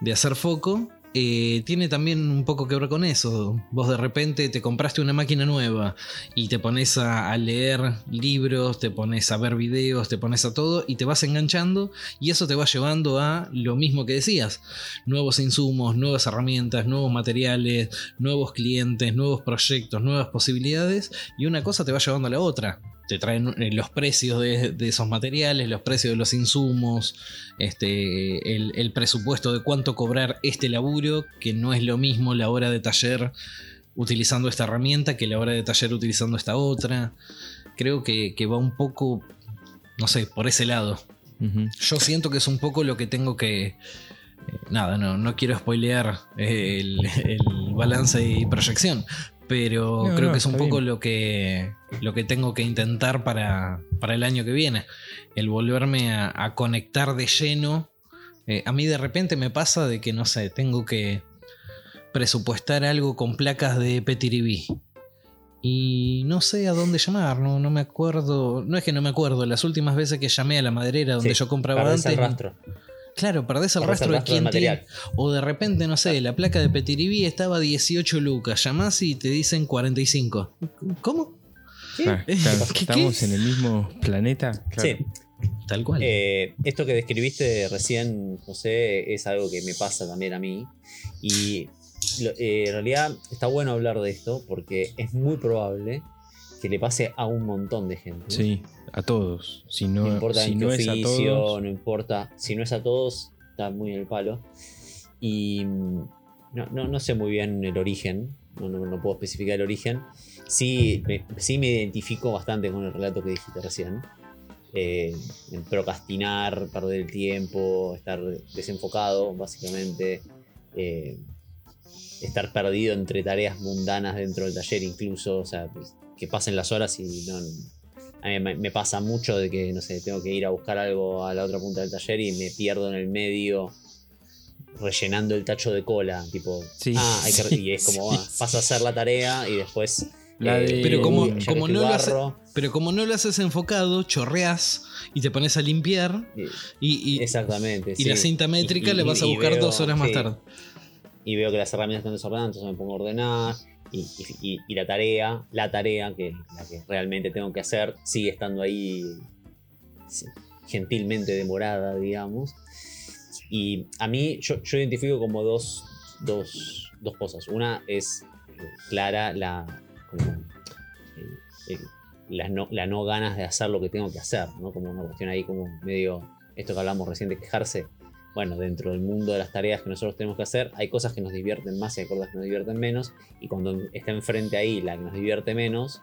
De hacer foco. eh, tiene también un poco que ver con eso. Vos de repente te compraste una máquina nueva y te pones a leer libros, te pones a ver videos, te pones a todo y te vas enganchando y eso te va llevando a lo mismo que decías. Nuevos insumos, nuevas herramientas, nuevos materiales, nuevos clientes, nuevos proyectos, nuevas posibilidades y una cosa te va llevando a la otra. Te traen eh, los precios de, de esos materiales, los precios de los insumos, este, el, el presupuesto de cuánto cobrar este laburo, que no es lo mismo la hora de taller utilizando esta herramienta que la hora de taller utilizando esta otra. Creo que, que va un poco, no sé, por ese lado. Yo siento que es un poco lo que tengo que. eh, Nada, no, no quiero spoilear eh, el, el balance y proyección. Pero No, creo no, que es un poco bien. lo que, lo que tengo que intentar para, para el año que viene. El volverme a, a conectar de lleno. Eh, a mí de repente me pasa de que, no sé, tengo que presupuestar algo con placas de Petiribí. Y no sé a dónde llamar, no, no me acuerdo. No es que no me acuerdo, las últimas veces que llamé a la maderera donde Sí, yo compraba antes. el rastro. Claro, perdés el Perdés rastro, el de rastro del quién tiene. material. O de repente, no sé, la placa de Petiribí estaba 18 lucas. Llamás y te dicen 45. ¿Cómo? Ah, ¿Qué? claro, ¿Qué? estamos en el mismo planeta. Claro. Sí, Tal cual. Eh, esto que describiste recién, José, es algo que me pasa también a mí. Y lo- eh, en realidad está bueno hablar de esto porque es muy probable que le pase a un montón de gente. Sí, a todos. Si no, No importa si en qué no es a todos. no importa. Si no es a todos, está muy en el palo. Y mm, no, no- no sé muy bien el origen. No, no- no puedo especificar el origen. Sí me, sí me identifico bastante con el relato que dijiste recién. Eh, en procrastinar, perder el tiempo, estar desenfocado, básicamente. eh, estar perdido entre tareas mundanas dentro del taller, incluso. O sea, que pasen las horas y no, a mí me, pasa mucho de que, no sé, tengo que ir a buscar algo a la otra punta del taller y me pierdo en el medio rellenando el tacho de cola. Tipo, Sí. ah, hay que, y es como, Sí, ah, paso a hacer la tarea y después. La eh, de- Pero como- como no lo hace- barro, Pero como no lo haces enfocado, chorreás y te pones a limpiar y- exactamente. y sí. la cinta métrica Y- y- le vas a buscar veo- dos horas más sí, tarde. Y veo que las herramientas están desordenadas, entonces me pongo a ordenar. Y, la tarea, la tarea que, la que realmente tengo que hacer, sigue estando ahí gentilmente demorada, digamos. Y a mí, yo, yo identifico como dos, dos, dos cosas. Una es clara la, como, eh, eh, la, no, ganas de hacer lo que tengo que hacer, ¿no? Como una cuestión ahí como medio, esto que hablamos recién quejarse, bueno, dentro del mundo de las tareas que nosotros tenemos que hacer, hay cosas que nos divierten más y hay cosas que nos divierten menos, y cuando está enfrente ahí la que nos divierte menos,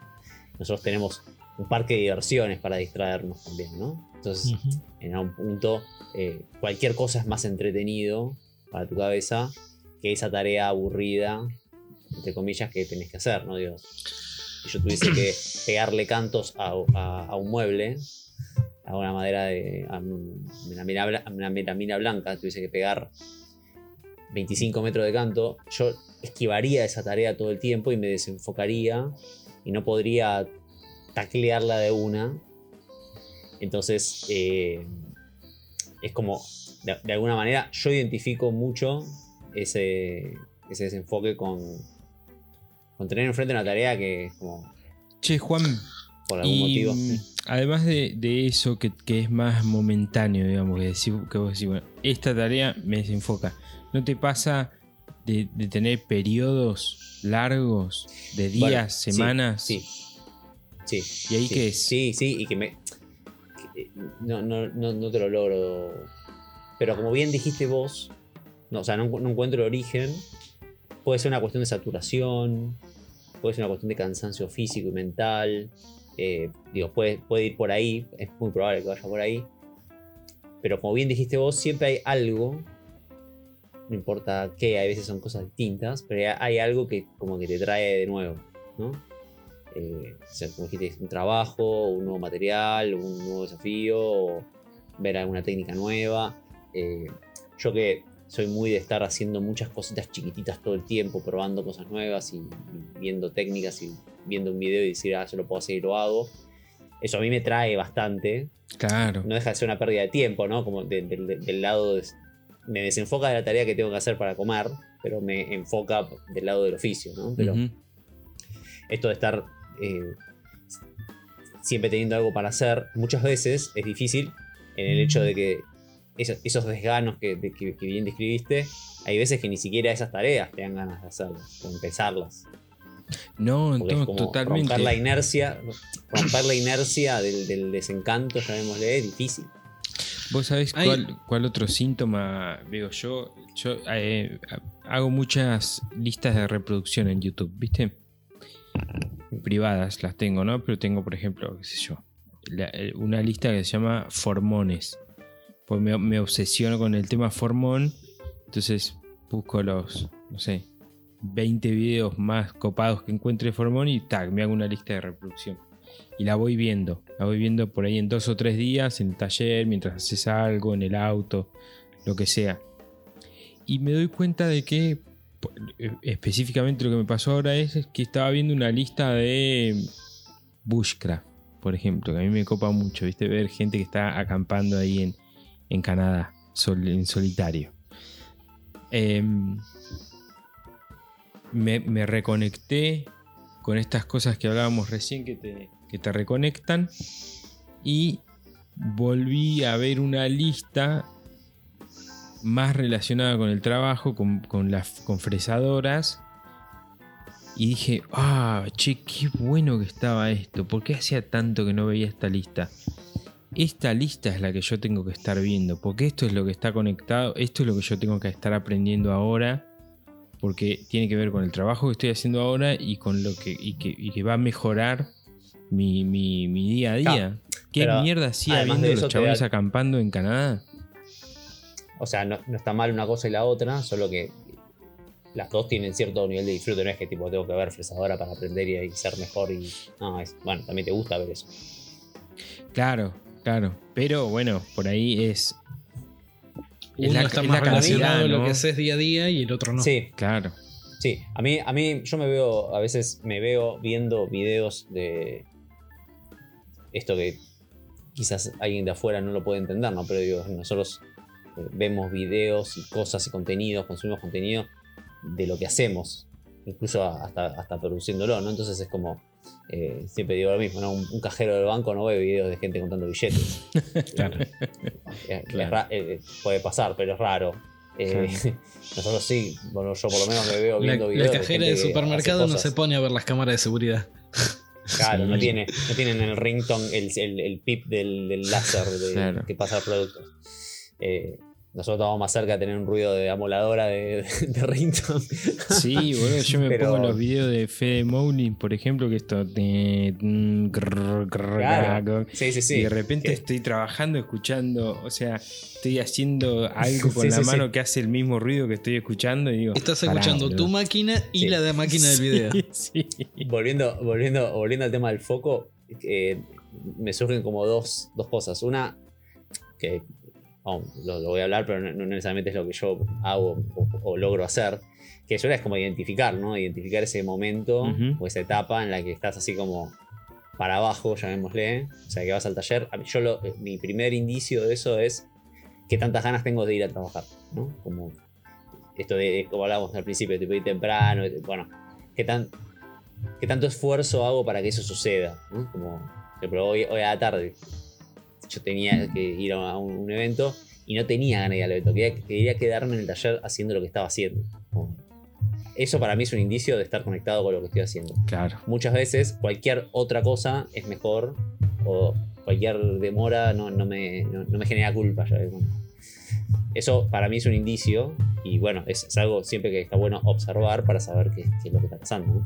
nosotros tenemos un parque de diversiones para distraernos también, ¿no? Entonces, en algún punto, eh, cualquier cosa es más entretenido para tu cabeza que esa tarea aburrida, entre comillas, que tenés que hacer, ¿no? Digo, si yo tuviese que pegarle cantos a, a- a un mueble, a una madera de. a una bla- una melamina blanca, tuviese que pegar 25 metros de canto, yo esquivaría esa tarea todo el tiempo y me desenfocaría y no podría taclearla de una. Entonces, eh, es como, de, de alguna manera, yo identifico mucho ese, ese desenfoque con, con tener enfrente una tarea que es como Che, Juan, por algún y motivo. Además de, de eso que, que es más momentáneo, digamos, que, decís- que vos decís, bueno, esta tarea me desenfoca. ¿No te pasa de, de tener periodos largos de días, Bueno, sí, semanas? Sí. Sí. ¿Y ahí sí, qué es? Sí, sí, y que me. que, eh, no, no, no, no te lo logro. Pero como bien dijiste vos, no, o sea, no encuentro el origen. Puede ser una cuestión de saturación, puede ser una cuestión de cansancio físico y mental. Eh, digo, puede, puede ir por ahí, es muy probable que vaya por ahí. Pero como bien dijiste vos, siempre hay algo, no importa qué, a veces son cosas distintas, pero hay- algo que como que te trae de nuevo, ¿no? eh, o sea, como dijiste, un trabajo, un nuevo material, un nuevo desafío, o ver alguna técnica nueva. Eh, yo que soy muy de estar haciendo muchas cositas chiquititas todo el tiempo, probando cosas nuevas y, y viendo técnicas y viendo un video y decir, ah, yo lo puedo hacer y lo hago. Eso a mí me trae bastante. Claro. No deja de ser una pérdida de tiempo, ¿no? Como de- de- de- del lado... de- me desenfoca de la tarea que tengo que hacer para comer, pero me enfoca del lado del oficio, ¿no? Pero, esto de estar eh, siempre teniendo algo para hacer, muchas veces es difícil en el hecho de que esos, esos desganos que, de- que- que bien describiste, hay veces que ni siquiera esas tareas te dan ganas de hacerlas, o empezarlas. No, Porque no, es como totalmente. romper la inercia, romper la inercia del, del desencanto, llamémosle, es difícil. ¿Vos sabés cuál, cuál otro síntoma veo yo? Yo eh, hago muchas listas de reproducción en YouTube, ¿viste? Privadas las tengo, ¿no? Pero tengo, por ejemplo, qué sé yo, la- eh, una lista que se llama Formones. Pues me, obsesiono con el tema Formón. Entonces busco los, no sé, 20 videos más copados que encuentre de Formón y tac, me hago una lista de reproducción y la voy viendo. La voy viendo por ahí en dos o tres días, en el taller, mientras haces algo, en el auto, lo que sea. Y me doy cuenta de que eh, específicamente lo que me pasó ahora es, es que estaba viendo una lista de bushcraft, por ejemplo, que a mí me copa mucho, ¿viste? Ver gente que está acampando ahí en, en Canadá, en solitario. Em, me, reconecté con estas cosas que hablábamos recién que te, que te reconectan y volví a ver una lista más relacionada con el trabajo, con, con las con fresadoras. Y dije, ah, che, qué bueno que estaba esto. ¿Por qué hacía tanto que no veía esta lista? Esta lista es la que yo tengo que estar viendo. Porque esto es lo que está conectado. Esto es lo que yo tengo que estar aprendiendo ahora. Porque tiene que ver con el trabajo que estoy haciendo ahora y con lo que, y que, y que va a mejorar mi, mi- mi día a día. ¿Qué mierda hacía viendo los chavales da- acampando en Canadá? O sea, no, no está mal una cosa y la otra, solo que las dos tienen cierto nivel de disfrute. No es que tipo tengo que ver fresadora para aprender y, y ser mejor. y No, es, bueno, también te gusta ver eso. Claro, claro. Pero bueno, por ahí es. es Uno la- está es más la relacionado a lo ¿no? que haces día a día y el otro no. Sí, Claro. sí. A mí, a mí, yo me veo, a veces me veo viendo videos de esto que quizás alguien de afuera no lo puede entender, ¿no? Pero digo, nosotros eh, vemos videos y cosas y contenidos, consumimos contenido de lo que hacemos, incluso hasta, hasta produciéndolo, ¿no? Entonces es como, eh, siempre digo lo mismo, ¿no? Un, un cajero del banco no ve videos de gente contando billetes. Claro. Eh, es Claro. ra- eh, puede pasar, pero es raro. Eh, Nosotros sí, bueno, yo por lo menos me veo La, viendo la videos. cajera gente de supermercado no se pone a ver las cámaras de seguridad. Claro, Sí. no, tiene, no tienen el ringtone, el, el, el pip del, del láser de- Claro. que pasa al producto. Eh, nosotros estamos más cerca de tener un ruido de amoladora de, de ringtone. Sí, boludo, yo me Pero- pongo los videos de Fede Mouling, por ejemplo, que esto. mm, Claro. Sí, sí, sí. Y de repente estoy trabajando, escuchando, o sea, estoy haciendo algo con Sí, la sí, mano sí. que hace el mismo ruido que estoy escuchando y digo. Estás "Pará, escuchando boludo". tu máquina y Sí. la de máquina del video. Sí, sí. volviendo, volviendo, volviendo al tema del foco, eh, me surgen como dos, dos cosas. Una, que vamos, lo, lo voy a hablar, pero no, no necesariamente es lo que yo hago o, o logro hacer. Que eso es como identificar, ¿no? Identificar ese momento Ujú. o esa etapa en la que estás así como para abajo, llamémosle. O sea, que vas al taller. Yo lo- eh, mi primer indicio de eso es que tantas ganas tengo de ir a trabajar, ¿no? Como esto de, como hablábamos al principio, tipo ir temprano, bueno, qué tan qué tanto esfuerzo hago para que eso suceda, ¿no? Como, ejemplo, hoy, hoy a la tarde yo tenía que ir a un, un evento y no tenía ganas de ir al evento, quería, quería quedarme en el taller haciendo lo que estaba haciendo. Eso para mí es un indicio de estar conectado con lo que estoy haciendo. Claro. Muchas veces cualquier otra cosa es mejor o cualquier demora no, no me, no, no me genera culpa. ya bueno. Eso para mí es un indicio y bueno, es, es algo siempre que está bueno observar para saber qué, qué es lo que está pasando. ¿no?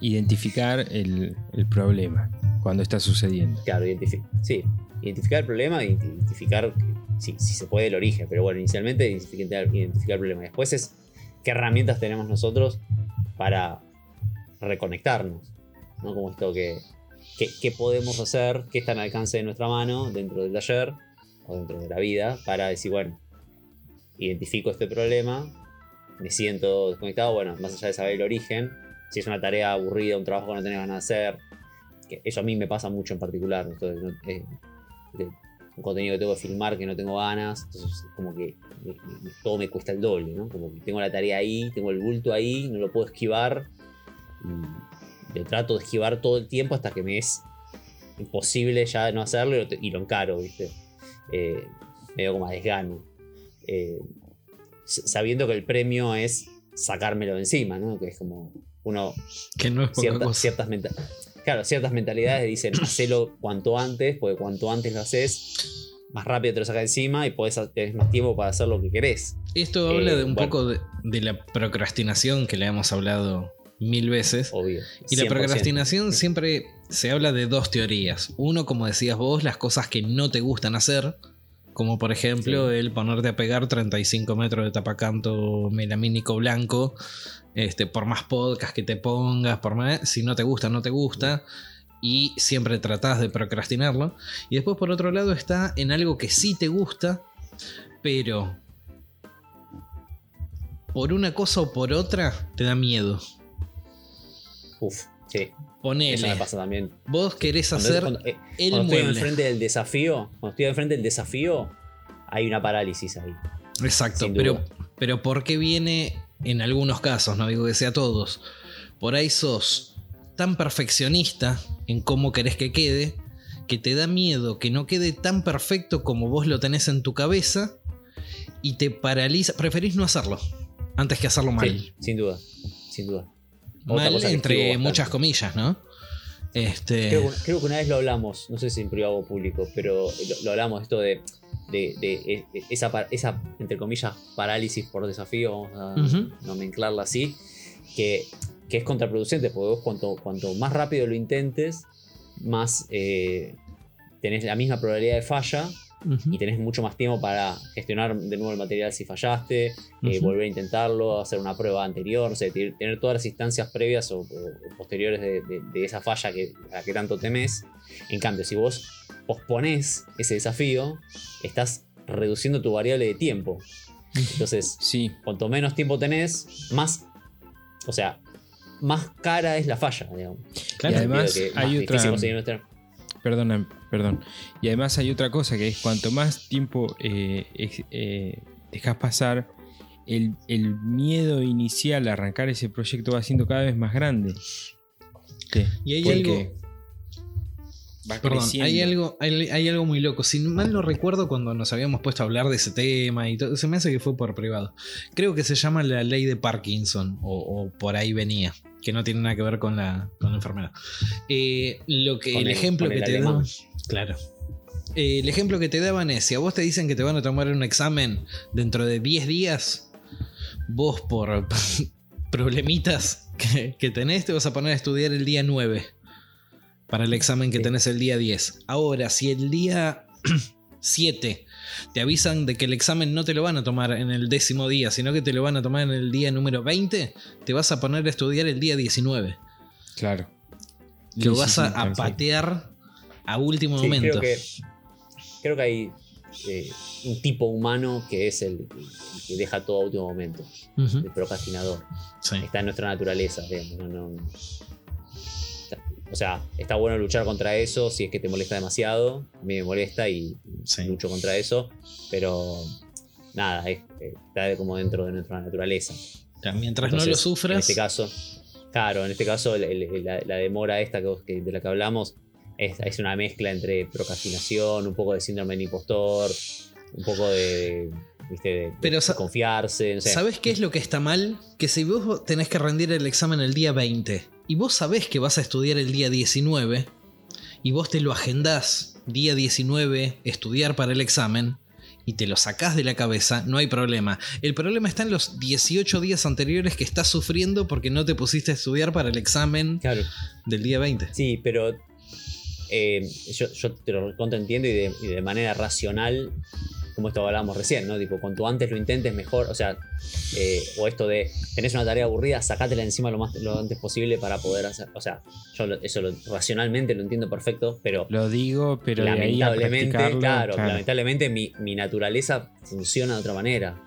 Identificar el, el problema cuando está sucediendo. Claro, identifi- sí, identificar el problema identificar si, si se puede el origen, pero bueno, inicialmente identificar, identificar el problema. Después es qué herramientas tenemos nosotros para reconectarnos, ¿no? Como esto que, que- qué podemos hacer, qué está al alcance de nuestra mano dentro del taller o dentro de la vida para decir, bueno, identifico este problema, me siento desconectado, bueno, más allá de saber el origen, si es una tarea aburrida, un trabajo que no tenés ganas de hacer, eso a mí me pasa mucho en particular. esto de- eh, un contenido que tengo que filmar que no tengo ganas, entonces como que todo me cuesta el doble, ¿no? Como que tengo la tarea ahí, tengo el bulto ahí, no lo puedo esquivar lo trato de esquivar todo el tiempo hasta que me es imposible ya no hacerlo y lo, encaro, ¿viste? Eh, como a desgano. Eh, sabiendo que el premio es sacármelo de encima, ¿no? Que es como uno Que no es poca cierta- cosa. ciertas menta- claro, ciertas mentalidades dicen hacelo cuanto antes, porque cuanto antes lo haces, más rápido te lo sacas encima y podés, tenés más tiempo para hacer lo que querés. Esto habla Eh, de un bueno. poco de, de la procrastinación que le hemos hablado mil veces. Obvio. Y la 100%. procrastinación siempre se habla de dos teorías. Uno, como decías vos, las cosas que no te gustan hacer. Como por ejemplo Sí. el ponerte a pegar 35 metros de tapacanto melamínico blanco. Este, por más podcast que te pongas, por más, si no te gusta, no te gusta. Y siempre tratás de procrastinarlo. Y después por otro lado está en algo que sí te gusta, pero por una cosa o por otra te da miedo. Uf, sí. Eso Ponele, me pasa también. vos querés Cuando, hacer cuando- eh, el cuando estoy enfrente del desafío, cuando estoy enfrente del desafío, hay una parálisis ahí. Exacto, pero, pero ¿por qué viene en algunos casos? No digo que sea todos. Por ahí sos tan perfeccionista en cómo querés que quede, que te da miedo que no quede tan perfecto como vos lo tenés en tu cabeza y te paraliza. Preferís no hacerlo antes que hacerlo mal. Sí, sin duda. Sin duda. Mal que entre muchas comillas, ¿no? Este, Creo, que- creo que una vez lo hablamos, no sé si en privado o público, pero lo, lo hablamos esto de, de- de, esa, pa- esa, entre comillas, parálisis por desafío, vamos a Ujú. nomenclarla así, que, que es contraproducente, porque vos cuanto, cuanto más rápido lo intentes, más eh, tenés la misma probabilidad de falla y tenés mucho más tiempo para gestionar de nuevo el material si fallaste, eh, volver a intentarlo, hacer una prueba anterior, no sé, te- tener todas las instancias previas o, posteriores de, de- de esa falla que, a la que tanto temes. En cambio, si vos posponés ese desafío, estás reduciendo tu variable de tiempo. Entonces, Sí, cuanto menos tiempo tenés, más, o sea, más cara es la falla, digamos. claro. y además que hay otra- perdona, perdón. Y además hay otra cosa que es cuanto más tiempo eh, eh, dejas pasar, el, el miedo inicial a arrancar ese proyecto va siendo cada vez más grande. Sí, Y hay algo- va Perdón, creciendo. hay algo, hay, hay algo muy loco. Si mal no recuerdo cuando nos habíamos puesto a hablar de ese tema y todo, se me hace que fue por privado. Creo que se llama la ley de Parkinson o, o por ahí venía, que no tiene nada que ver con la, con la enfermedad. Eh, lo que el, el- ejemplo que el te daban, claro. Eh, el ejemplo que te daban es, si a vos te dicen que te van a tomar un examen dentro de 10 días, vos por problemitas que, que tenés te vas a poner a estudiar el día 9 para el examen que Sí. tenés el día 10. Ahora, si el día 7 te avisan de que el examen no te lo van a tomar en el décimo día, sino que te lo van a tomar en el día número 20, te vas a poner a estudiar el día 19. Claro. Lo Sí, vas sí, a, patear a último Sí, momento. Creo que, creo que hay eh, un tipo humano que es el, el que deja todo a último momento, el procrastinador. sí. Está en nuestra naturaleza, digamos. no- no- o sea, está bueno luchar contra eso si es que te molesta demasiado. A mí me molesta y Sí. lucho contra eso. Pero nada, es- eh, está como dentro de nuestra naturaleza. Mientras no lo sufras. En este caso, claro, en este caso el- el- la, la demora esta que, vos- que- de la que hablamos es, es una mezcla entre procrastinación, un poco de síndrome del impostor, un poco de, ¿viste? de, Pero confiarse. no sé. ¿Sabes qué es lo que está mal? Que si vos tenés que rendir el examen el día 20 y vos sabés que vas a estudiar el día 19 y vos te lo agendás día 19 estudiar para el examen y te lo sacás de la cabeza, no hay problema. El problema está en los 18 días anteriores que estás sufriendo porque no te pusiste a estudiar para el examen Claro. del día 20. Sí, pero eh, yo, yo te lo entiendo y de, y de manera racional, como esto hablábamos recién, ¿no? Tipo, cuanto antes lo intentes, mejor. O sea, eh, o esto de tenés una tarea aburrida, sacátela encima lo más lo antes posible para poder hacer. O sea, yo lo- eso lo- racionalmente lo entiendo perfecto, pero Lo digo, pero de ahí a lamentablemente, claro, lamentablemente mi, mi naturaleza funciona de otra manera.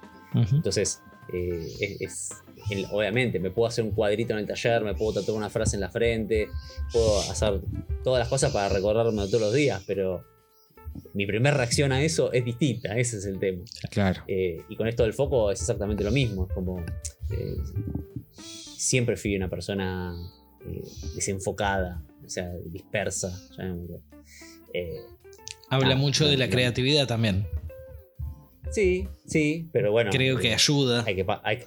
Entonces, eh, es, obviamente, me puedo hacer un cuadrito en el taller, me puedo tatuar una frase en la frente, puedo hacer todas las cosas para recordarme todos los días, pero mi primera reacción a eso es distinta, ese es el tema. Claro. Eh, y con esto del foco es exactamente lo mismo, es como... eh, siempre fui una persona eh, desenfocada, o sea, dispersa. Eh, Habla Ah, mucho de la no. creatividad también. sí, sí, pero bueno. Creo que ayuda. hay que, pa- hay,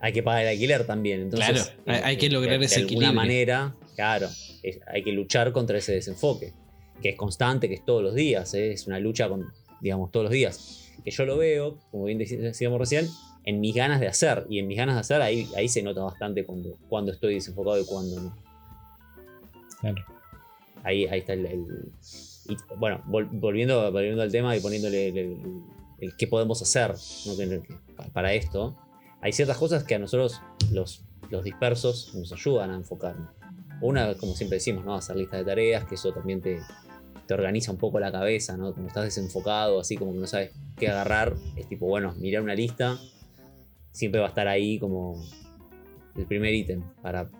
hay que pagar el alquiler también. Entonces, Claro, hay- hay que lograr de, ese de alguna equilibrio. manera, claro, es- hay que luchar contra ese desenfoque, que es constante, que es todos los días, ¿eh? es una lucha, con, digamos, todos los días. Que yo lo veo, como bien decíamos recién, en mis ganas de hacer. Y en mis ganas de hacer, ahí, ahí se nota bastante cuando, cuando estoy desenfocado y cuando no. Claro. Ahí, ahí está el. el- y, bueno, vol- volviendo, volviendo al tema y poniéndole el, el- el qué podemos hacer ¿no? Para esto, hay ciertas cosas que a nosotros, los, los dispersos, nos ayudan a enfocarnos. Una, como siempre decimos, ¿no? hacer listas de tareas, que eso también te, te organiza un poco la cabeza, ¿no? Como estás desenfocado, así como que no sabes qué agarrar, es tipo, bueno, mirar una lista, siempre va a estar ahí como el primer ítem para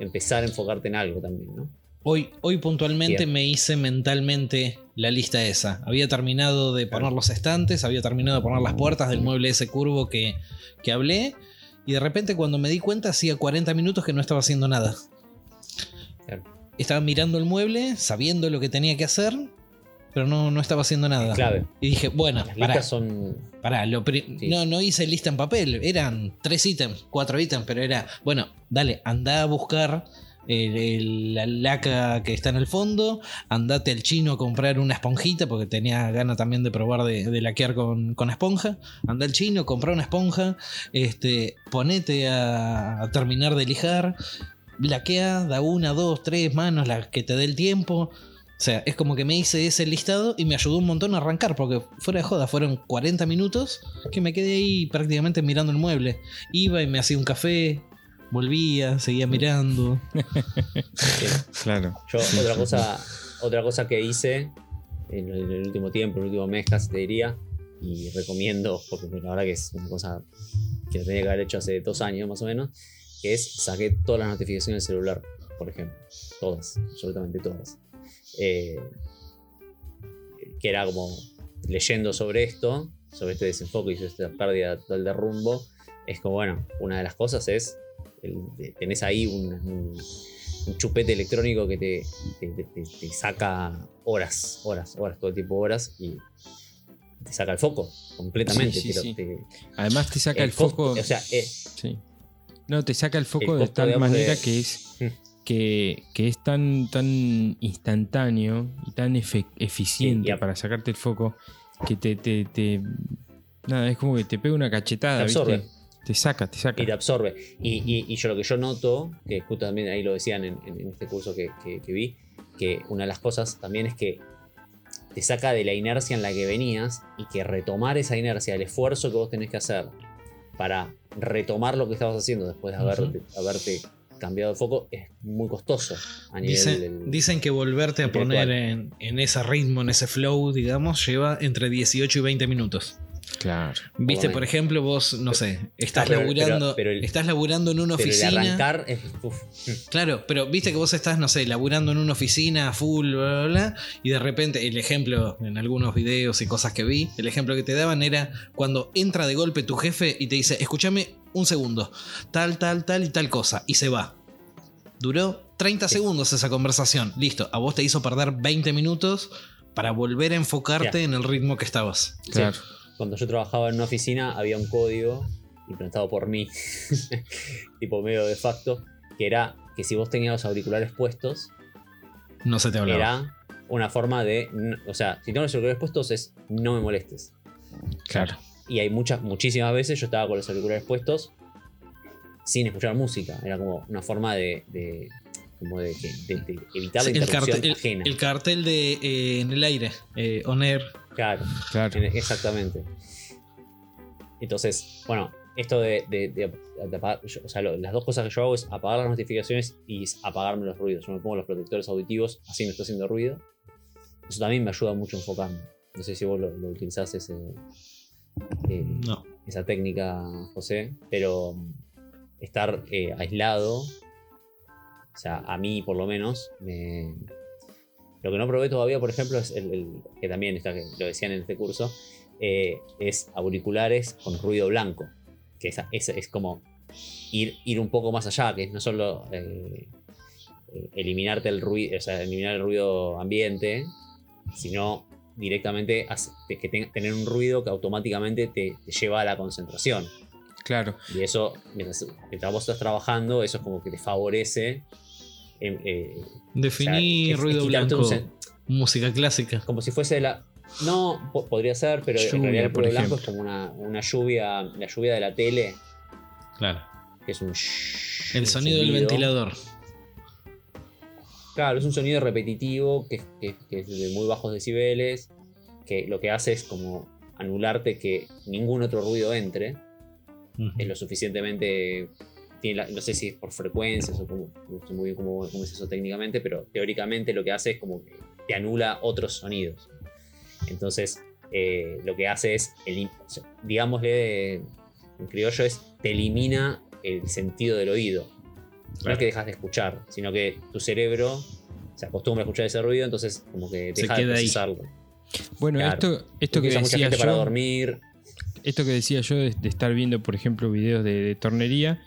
empezar a enfocarte en algo también, ¿no? Hoy, hoy puntualmente Bien. me hice mentalmente la lista esa. Había terminado de poner los estantes, había terminado de poner las puertas del mueble ese curvo que, que hablé. Y de repente cuando me di cuenta hacía 40 minutos que no estaba haciendo nada. Estaba mirando el mueble, sabiendo lo que tenía que hacer, pero no, no estaba haciendo nada. Clave. Y dije, bueno, Las pará, son. pará, lo Sí. no, no hice lista en papel, eran tres ítems, cuatro ítems, pero era, bueno, dale, anda a buscar el- el- la laca que está en el fondo, andate al chino a comprar una esponjita, porque tenía ganas también de probar de, de laquear con, con esponja, anda al chino, compra una esponja, este, ponete a, a terminar de lijar, laquea, da una, dos, tres manos, las que te dé el tiempo. O sea, es como que me hice ese listado y me ayudó un montón a arrancar, porque fuera de joda, fueron 40 minutos que me quedé ahí prácticamente mirando el mueble. Iba y me hacía un café, volvía, seguía mirando. sí. Claro. Yo, Sí, otra sí, cosa, otra cosa que hice en el, en el último tiempo, en el último mes casi te diría, y recomiendo, porque la verdad que es una cosa que tenía que haber hecho hace dos años más o menos, que es saqué todas las notificaciones del celular, por ejemplo. Todas, absolutamente todas. Eh, que era como leyendo sobre esto, sobre este desenfoque y sobre esta pérdida total de rumbo, es como, bueno, una de las cosas es, el- tenés ahí un, un- un chupete electrónico que te, te- te- te- te saca horas, horas, horas, todo el tiempo horas y te saca el foco completamente. Sí, sí, sí. Además te saca el, foco. O sea, eh, Sí. No, te saca el foco El de tal manera de- que es Mm. que, que es tan, tan instantáneo y tan efe- eficiente Sí, para sacarte el foco que te, te, te- nada, es como que te pega una cachetada, Te absorbe. ¿viste? Te saca, te saca. y te absorbe. Y, y- y yo lo que yo noto, que justo también ahí lo decían en, en este curso que, que- que vi, que una de las cosas también es que te saca de la inercia en la que venías y que retomar esa inercia, el esfuerzo que vos tenés que hacer para retomar lo que estabas haciendo después de Ujú. haberte, haberte cambiado de foco es muy costoso a nivel Dicen, del- dicen que volverte a poner en, en ese ritmo, en ese flow, digamos, lleva entre 18 y 20 minutos. Claro. Viste, Por ejemplo, vos, no sé, estás pero- laburando, pero- pero el- estás laburando en una Pero el oficina. arrancar es. uf, Claro, pero viste que vos estás, no sé, laburando en una oficina full, bla, bla, bla, y de repente el ejemplo en algunos videos y cosas que vi, el ejemplo que te daban era cuando entra de golpe tu jefe y te dice, escúchame un segundo, tal, tal, tal y tal cosa, y se va. Duró 30 segundos esa conversación, listo, a vos te hizo perder 20 minutos para volver a enfocarte en el ritmo que estabas. Claro. Cuando yo trabajaba en una oficina había un código implementado por mí, tipo medio de facto, que era que si vos tenías los auriculares puestos, No se te hablaba. era una forma de. O sea, si tengo los auriculares puestos es no me molestes. Claro. Y hay muchas, muchísimas veces yo estaba con los auriculares puestos sin escuchar música. Era como una forma de. de- como de, de- de evitar la el, cartel, el- ajena. el cartel de eh, en el aire, eh, on air. Claro. Claro. En- Exactamente. Entonces, bueno, esto de, de- de- de apagar, yo- o sea, lo- las dos cosas que yo hago es apagar las notificaciones y apagarme los ruidos. Yo me pongo los protectores auditivos, así no estoy haciendo ruido. Eso también me ayuda mucho a enfocarme. No sé si vos lo, lo utilizás ese, eh, No. esa técnica, José, pero mm, estar eh, aislado, o sea, a mí por lo menos, me... lo que no probé todavía, por ejemplo, es el, el- que también está, lo decían en este curso, eh, es auriculares con ruido blanco, que es, es, es como ir, ir un poco más allá, que es no solo eh, eh, eliminarte el ruido, o sea, eliminar el ruido ambiente, sino directamente que tener un ruido que automáticamente te, te lleva a la concentración. Claro. Y eso, mientras, mientras vos estás trabajando, eso es como que te favorece. Eh, eh, Definí o sea, es- ruido blanco. un Música clásica. como si fuese la. No, po- podría ser, pero Lluvia, en realidad el ruido blanco es como una, una lluvia, la lluvia de la tele, Claro. que es un. shhh, El un sonido del ventilador. Claro, es un sonido repetitivo que, que- que es de muy bajos decibeles, que lo que hace es como anularte que ningún otro ruido entre. Es lo suficientemente. Tiene la- no sé si es por frecuencias o como, no sé muy bien cómo, cómo es eso técnicamente, pero teóricamente lo que hace es como que te anula otros sonidos. Entonces, eh, lo que hace es, sea, digámosle en criollo, es te elimina el sentido del oído. No es que dejas de escuchar, sino que tu cerebro se acostumbra a escuchar ese ruido, entonces como que Se deja de queda ahí. procesarlo. Bueno, Claro. esto, esto que mucha decía para yo, dormir. esto que decía yo de, de estar viendo, por ejemplo, videos de, de tornería,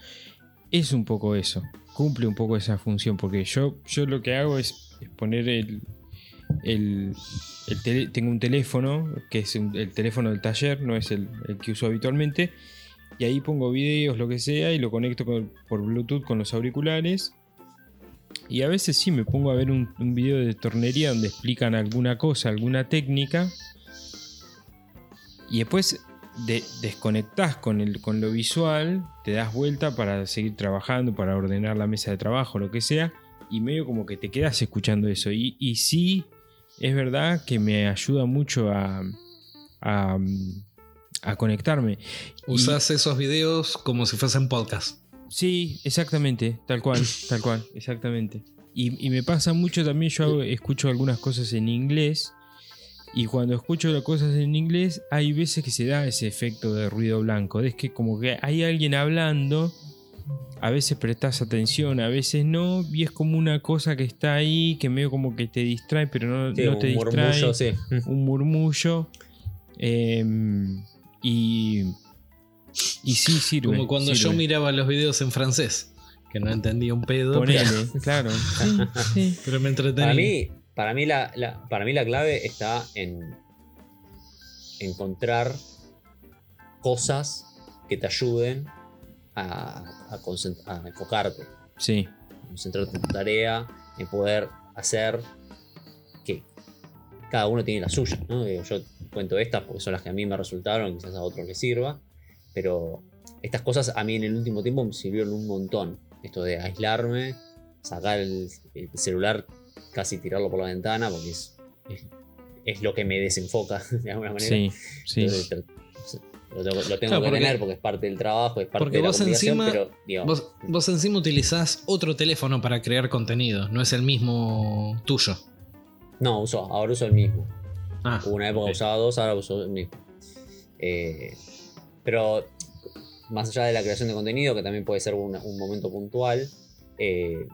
es un poco eso. Cumple un poco esa función. Porque yo, yo lo que hago es, poner el. el- tengo un teléfono, que es el teléfono del taller, no es el, el que uso habitualmente. Y ahí pongo videos, lo que sea, y lo conecto con- por Bluetooth con los auriculares. Y a veces sí me pongo a ver un, un video de tornería donde explican alguna cosa, alguna técnica. Y después de- desconectás con, el, con lo visual, te das vuelta para seguir trabajando, para ordenar la mesa de trabajo, lo que sea. Y medio como que te quedas escuchando eso. Y, y sí, es verdad que me ayuda mucho a, a, a conectarme. Y- Usás esos videos como si fuesen podcast. Sí, exactamente, tal cual, tal cual, exactamente. Y, y me pasa mucho también, yo hago- escucho algunas cosas en inglés y cuando escucho las cosas en inglés hay veces que se da ese efecto de ruido blanco, es que como que hay alguien hablando, a veces prestas atención, a veces no, y es como una cosa que está ahí, que medio como que te distrae, pero no, Sí, no un te distrae murmullo, sí. un murmullo. em, y, y sí sirve. Como cuando yo miraba los videos en francés. Que no entendía un pedo. Ponele, pero- claro. Sí, sí. Pero me entretenía. Para mí, para mí, la, la- para mí la clave está en encontrar cosas que te ayuden a, a a enfocarte, Sí, concentrarte en tu tarea, en poder hacer que cada uno tiene la suya. ¿no? Yo cuento estas porque son las que a mí me resultaron, quizás a otros les sirva, pero estas cosas a mí en el último tiempo me sirvieron un montón. Esto de aislarme, sacar el, el celular, casi tirarlo por la ventana, porque es, es, es lo que me desenfoca de alguna manera. sí, sí. Entonces, lo tengo, lo tengo Claro, que porque- tener porque es parte del trabajo, es parte porque de la vos encima- pero Vos, vos encima utilizás otro teléfono para crear contenido, no es el mismo tuyo. no, uso, ahora uso el mismo. Ah, Hubo una época ok. usaba dos, ahora uso el mismo. Eh, pero más allá de la creación de contenido, que también puede ser un, un momento puntual, eh,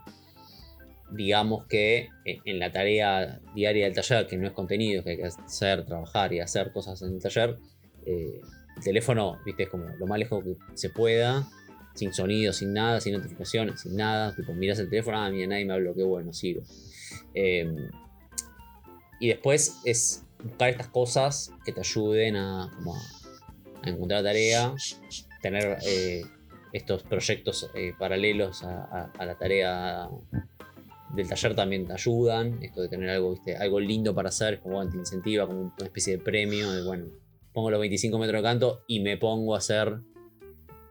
digamos que eh, en la tarea diaria del taller, que no es contenido, que hay que hacer, trabajar y hacer cosas en el taller, eh, el teléfono, viste, es como lo más lejos que se pueda, sin sonido, sin nada, sin notificaciones, sin nada. Tipo, miras el teléfono, ah, mira, nadie me habló, qué bueno, sigo. Eh, y después es buscar estas cosas que te ayuden a, como a, encontrar tarea, tener eh, estos proyectos paralelos a la tarea del taller también te ayudan. Esto de tener algo, ¿viste? algo lindo para hacer, como bueno, te incentiva, como una especie de premio. De, bueno, pongo los 25 metros de canto y me pongo a hacer,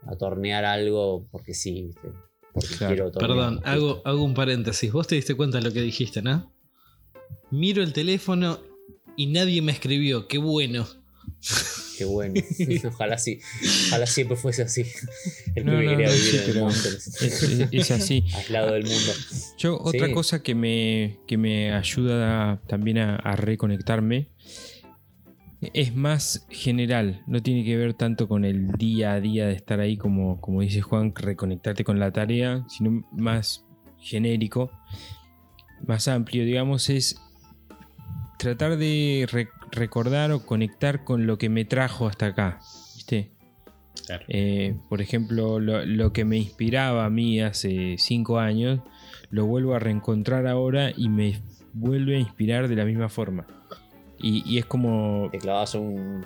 a tornear algo porque sí, ¿viste? Porque Claro. quiero tornear. Perdón, hago, hago un paréntesis. Vos te diste cuenta de lo que dijiste, ¿no? Miro el teléfono y nadie me escribió. Qué bueno. Qué bueno. ojalá sí. Ojalá siempre fuese así. El No, no, quería no, vivir sí, en el pero Es, es- es así. aislado del mundo. Yo, otra Sí. cosa que me, que me ayuda a- también a, a reconectarme es más general, no tiene que ver tanto con el día a día de estar ahí como, como dice Juan, reconectarte con la tarea, sino más genérico, más amplio, digamos, es tratar de recordar o conectar con lo que me trajo hasta acá, ¿viste? Claro. Eh, por ejemplo, lo, lo que me inspiraba a mí hace cinco años, lo vuelvo a reencontrar ahora y me vuelve a inspirar de la misma forma. Y, y es como Te clavas un.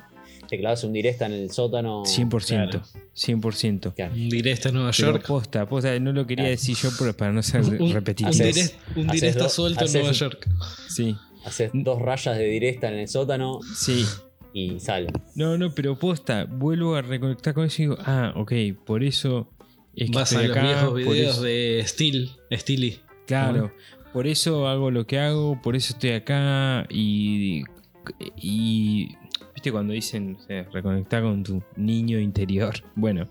Te clavas un directa en el sótano. 100%, Claro. 100%. Claro. Un directo a Nueva Pero York. posta, posta, no lo quería Claro. decir yo pero para no ser Un, un directo suelto en Nueva York. Sí, Haces dos rayas de directa en el sótano sí. y sale. No, no, pero posta, vuelvo a reconectar con eso y digo, ah, ok, por eso es que Vas a estoy los acá, viejos por videos eso- de Steel, Steely. Claro, por eso hago lo que hago, por eso estoy acá y, y viste cuando dicen o sea, reconectar con tu niño interior. Bueno,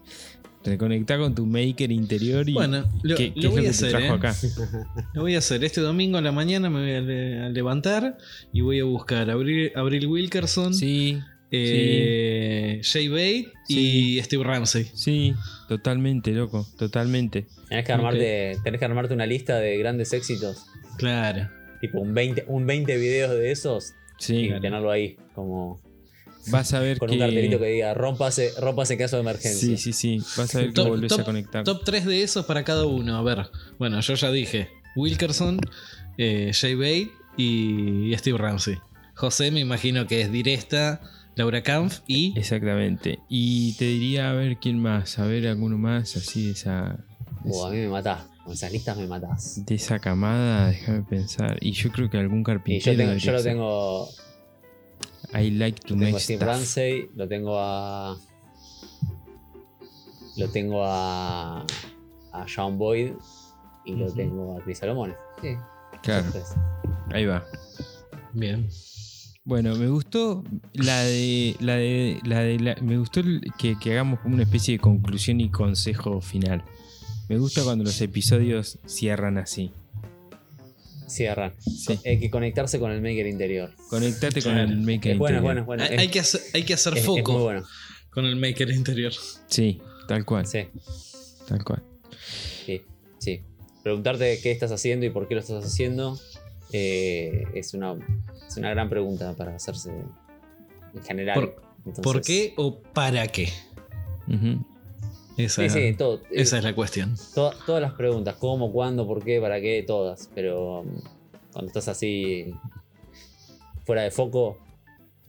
reconectar con tu maker interior y Bueno, lo, qué, lo qué es lo que a te hacer. trajo ¿eh? acá. Lo voy a hacer. Este domingo a la mañana me voy a, le- a levantar y voy a buscar a Abril, Abril Wilkerson, Sí, eh, Jay Bate y Steve Ramsey. sí, totalmente, loco, totalmente. Tenés que, armarte, tenés que armarte una lista de grandes éxitos. Claro. Tipo un 20, un 20 videos de esos Sí, y tenerlo ahí. Como vas a ver con que... un cartelito que diga rómpase, rómpase en caso de emergencia. Sí, sí, sí, vas a ver que Top, volvés top- a conectar. top 3 de esos para cada uno. A ver. Bueno, yo ya dije. Wilkerson, eh, Jay Bate y, y Steve Ramsey. José me imagino que es directa, Laura Kampf y... Exactamente. Y te diría a ver quién más, a ver alguno más así de esa... Uh, a mí me matás. Con esas listas me matás. De esa camada, déjame pensar. Y yo creo que algún Y carpintero. yo, tengo, yo lo tengo. I like to Lo tengo a Steve stuff. Ramsey, lo tengo a. Lo tengo a. a Sean Boyd y lo tengo a Chris Salomone. Sí, Claro, ahí va. Bien. Bueno, me gustó la de. La de. La de la- me gustó el- que, que hagamos como una especie de conclusión y consejo final. Me gusta cuando los episodios cierran así. Cierran. Sí. Hay que conectarse con el maker interior. Conectate con Claro. el maker Es bueno, interior. bueno, bueno. hay, Es- que hacer, hay que hacer es- foco bueno. con el maker interior. Sí, tal cual, Sí, tal cual. sí, sí. Preguntarte qué estás haciendo y por qué lo estás haciendo eh, es, una, es una gran pregunta para hacerse en general. Por- Entonces- ¿Por qué o para qué? Ujú. Esa, Sí, sí, todo. esa es la cuestión. To- todas las preguntas, cómo, cuándo, por qué, para qué, todas. Pero um, cuando estás así fuera de foco,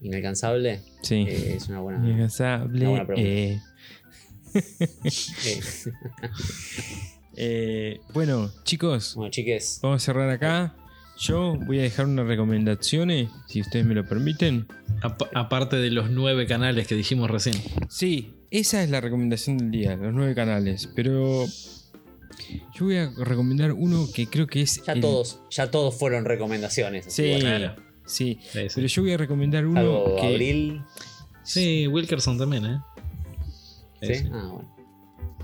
inalcanzable, Sí. eh, es una buena. Incansable. una buena pregunta. eh, eh, eh, bueno, chicos, bueno, chiques, vamos a cerrar acá. Yo voy a dejar unas recomendaciones, si ustedes me lo permiten. Apa- aparte de los nueve canales que dijimos recién. Sí, esa es la recomendación del día, los nueve canales. Pero yo voy a recomendar uno que creo que es. ya el- todos, ya todos fueron recomendaciones. Sí. Claro. sí. Sí, sí. Pero yo voy a recomendar uno Salvo que. Abril. Sí, Wilkerson también, ¿eh? ¿Sí? Sí. Ah, bueno.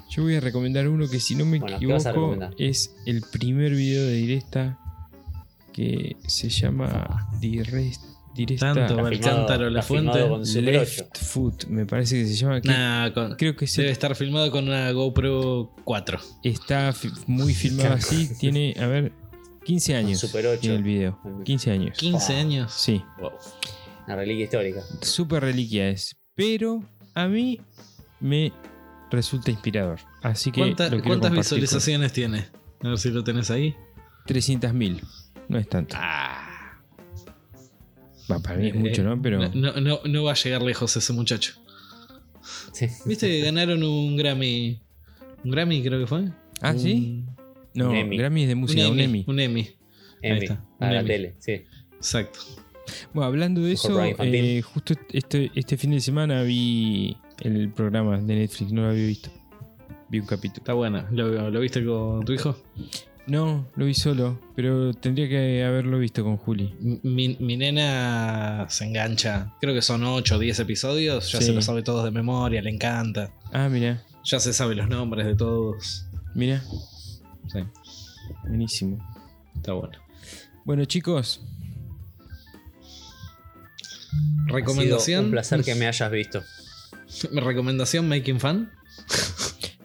Yo voy a recomendar uno que, si no me Bueno, ¿qué vas a equivoco, es el primer video de directa que se llama Direct- directa Tanto, cántaro, la fuente. con Left 8. Foot, me parece que se llama. Nah, con- creo que debe estar filmado con una GoPro 4. está muy filmado así. Tiene, a ver, 15 años. Super 8. Tiene el video. 15 años. 15 Oh. años. Sí, Wow. Una reliquia histórica. super reliquia es. Pero a mí me resulta inspirador. Así que. ¿Cuánta- ¿Cuántas compartir con- visualizaciones tiene? A ver si lo tenés ahí. 300.000. No es tanto. Ah. Va, para mí es mucho, ¿no? Pero. No, no, no va a llegar lejos ese muchacho. Sí. ¿Viste que ganaron un Grammy? Un Grammy creo que fue. Ah, Un- ¿sí? No, Un. Grammy es de música, un Emmy. Un Emmy. Ahí Emmy, está, a un la Emmy. tele, sí. Exacto. Bueno, hablando de eso, eh, justo este, este fin de semana vi el programa de Netflix, no lo había visto. Vi un capítulo. Está buena. ¿Lo, lo viste con tu hijo? No, lo vi solo, pero tendría que haberlo visto con Juli. Mi, mi nena se engancha. Creo que son 8 o 10 episodios. Ya Sí. se los sabe todos de memoria, le encanta. Ah, mira, Ya se sabe los nombres de todos. mira, Sí, buenísimo. está bueno. Bueno, chicos, Ha sido Recomendación. un placer que me hayas visto. Recomendación Making Fun.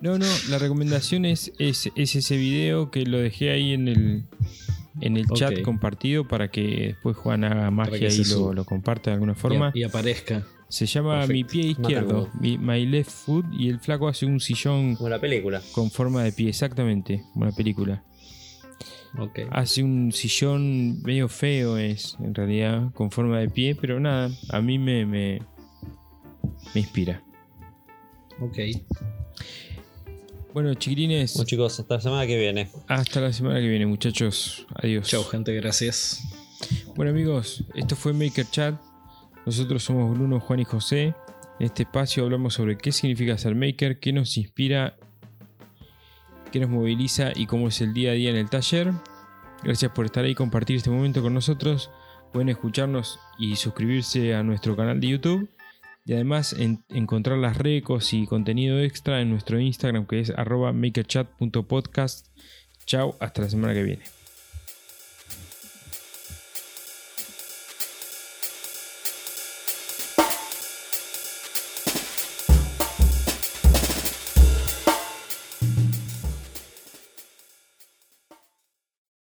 No, no, la recomendación es, es, es ese video que lo dejé ahí en el, en el chat compartido para que después Juan haga magia y lo, lo comparta de alguna forma. Y, y aparezca. Se llama. Mi pie izquierdo, mi, My Left Foot, y el flaco hace un sillón Como la película. con forma de pie, exactamente, como la película. Ok. Hace un sillón medio feo, es en realidad, con forma de pie, pero nada, a mí me, me, me inspira. Ok. Bueno, chiquilines, Bueno, chicos, hasta la semana que viene. hasta la semana que viene, muchachos. Adiós. Chau, gente. Gracias. Bueno, amigos, esto fue Maker Chat. Nosotros somos Bruno, Juan y José. En este espacio hablamos sobre qué significa ser maker, qué nos inspira, qué nos moviliza y cómo es el día a día en el taller. Gracias por estar ahí y compartir este momento con nosotros. Pueden escucharnos y suscribirse a nuestro canal de YouTube. Y además en- encontrar las recos y contenido extra en nuestro Instagram que es arroba makerchat.podcast. Chao, hasta la semana que viene.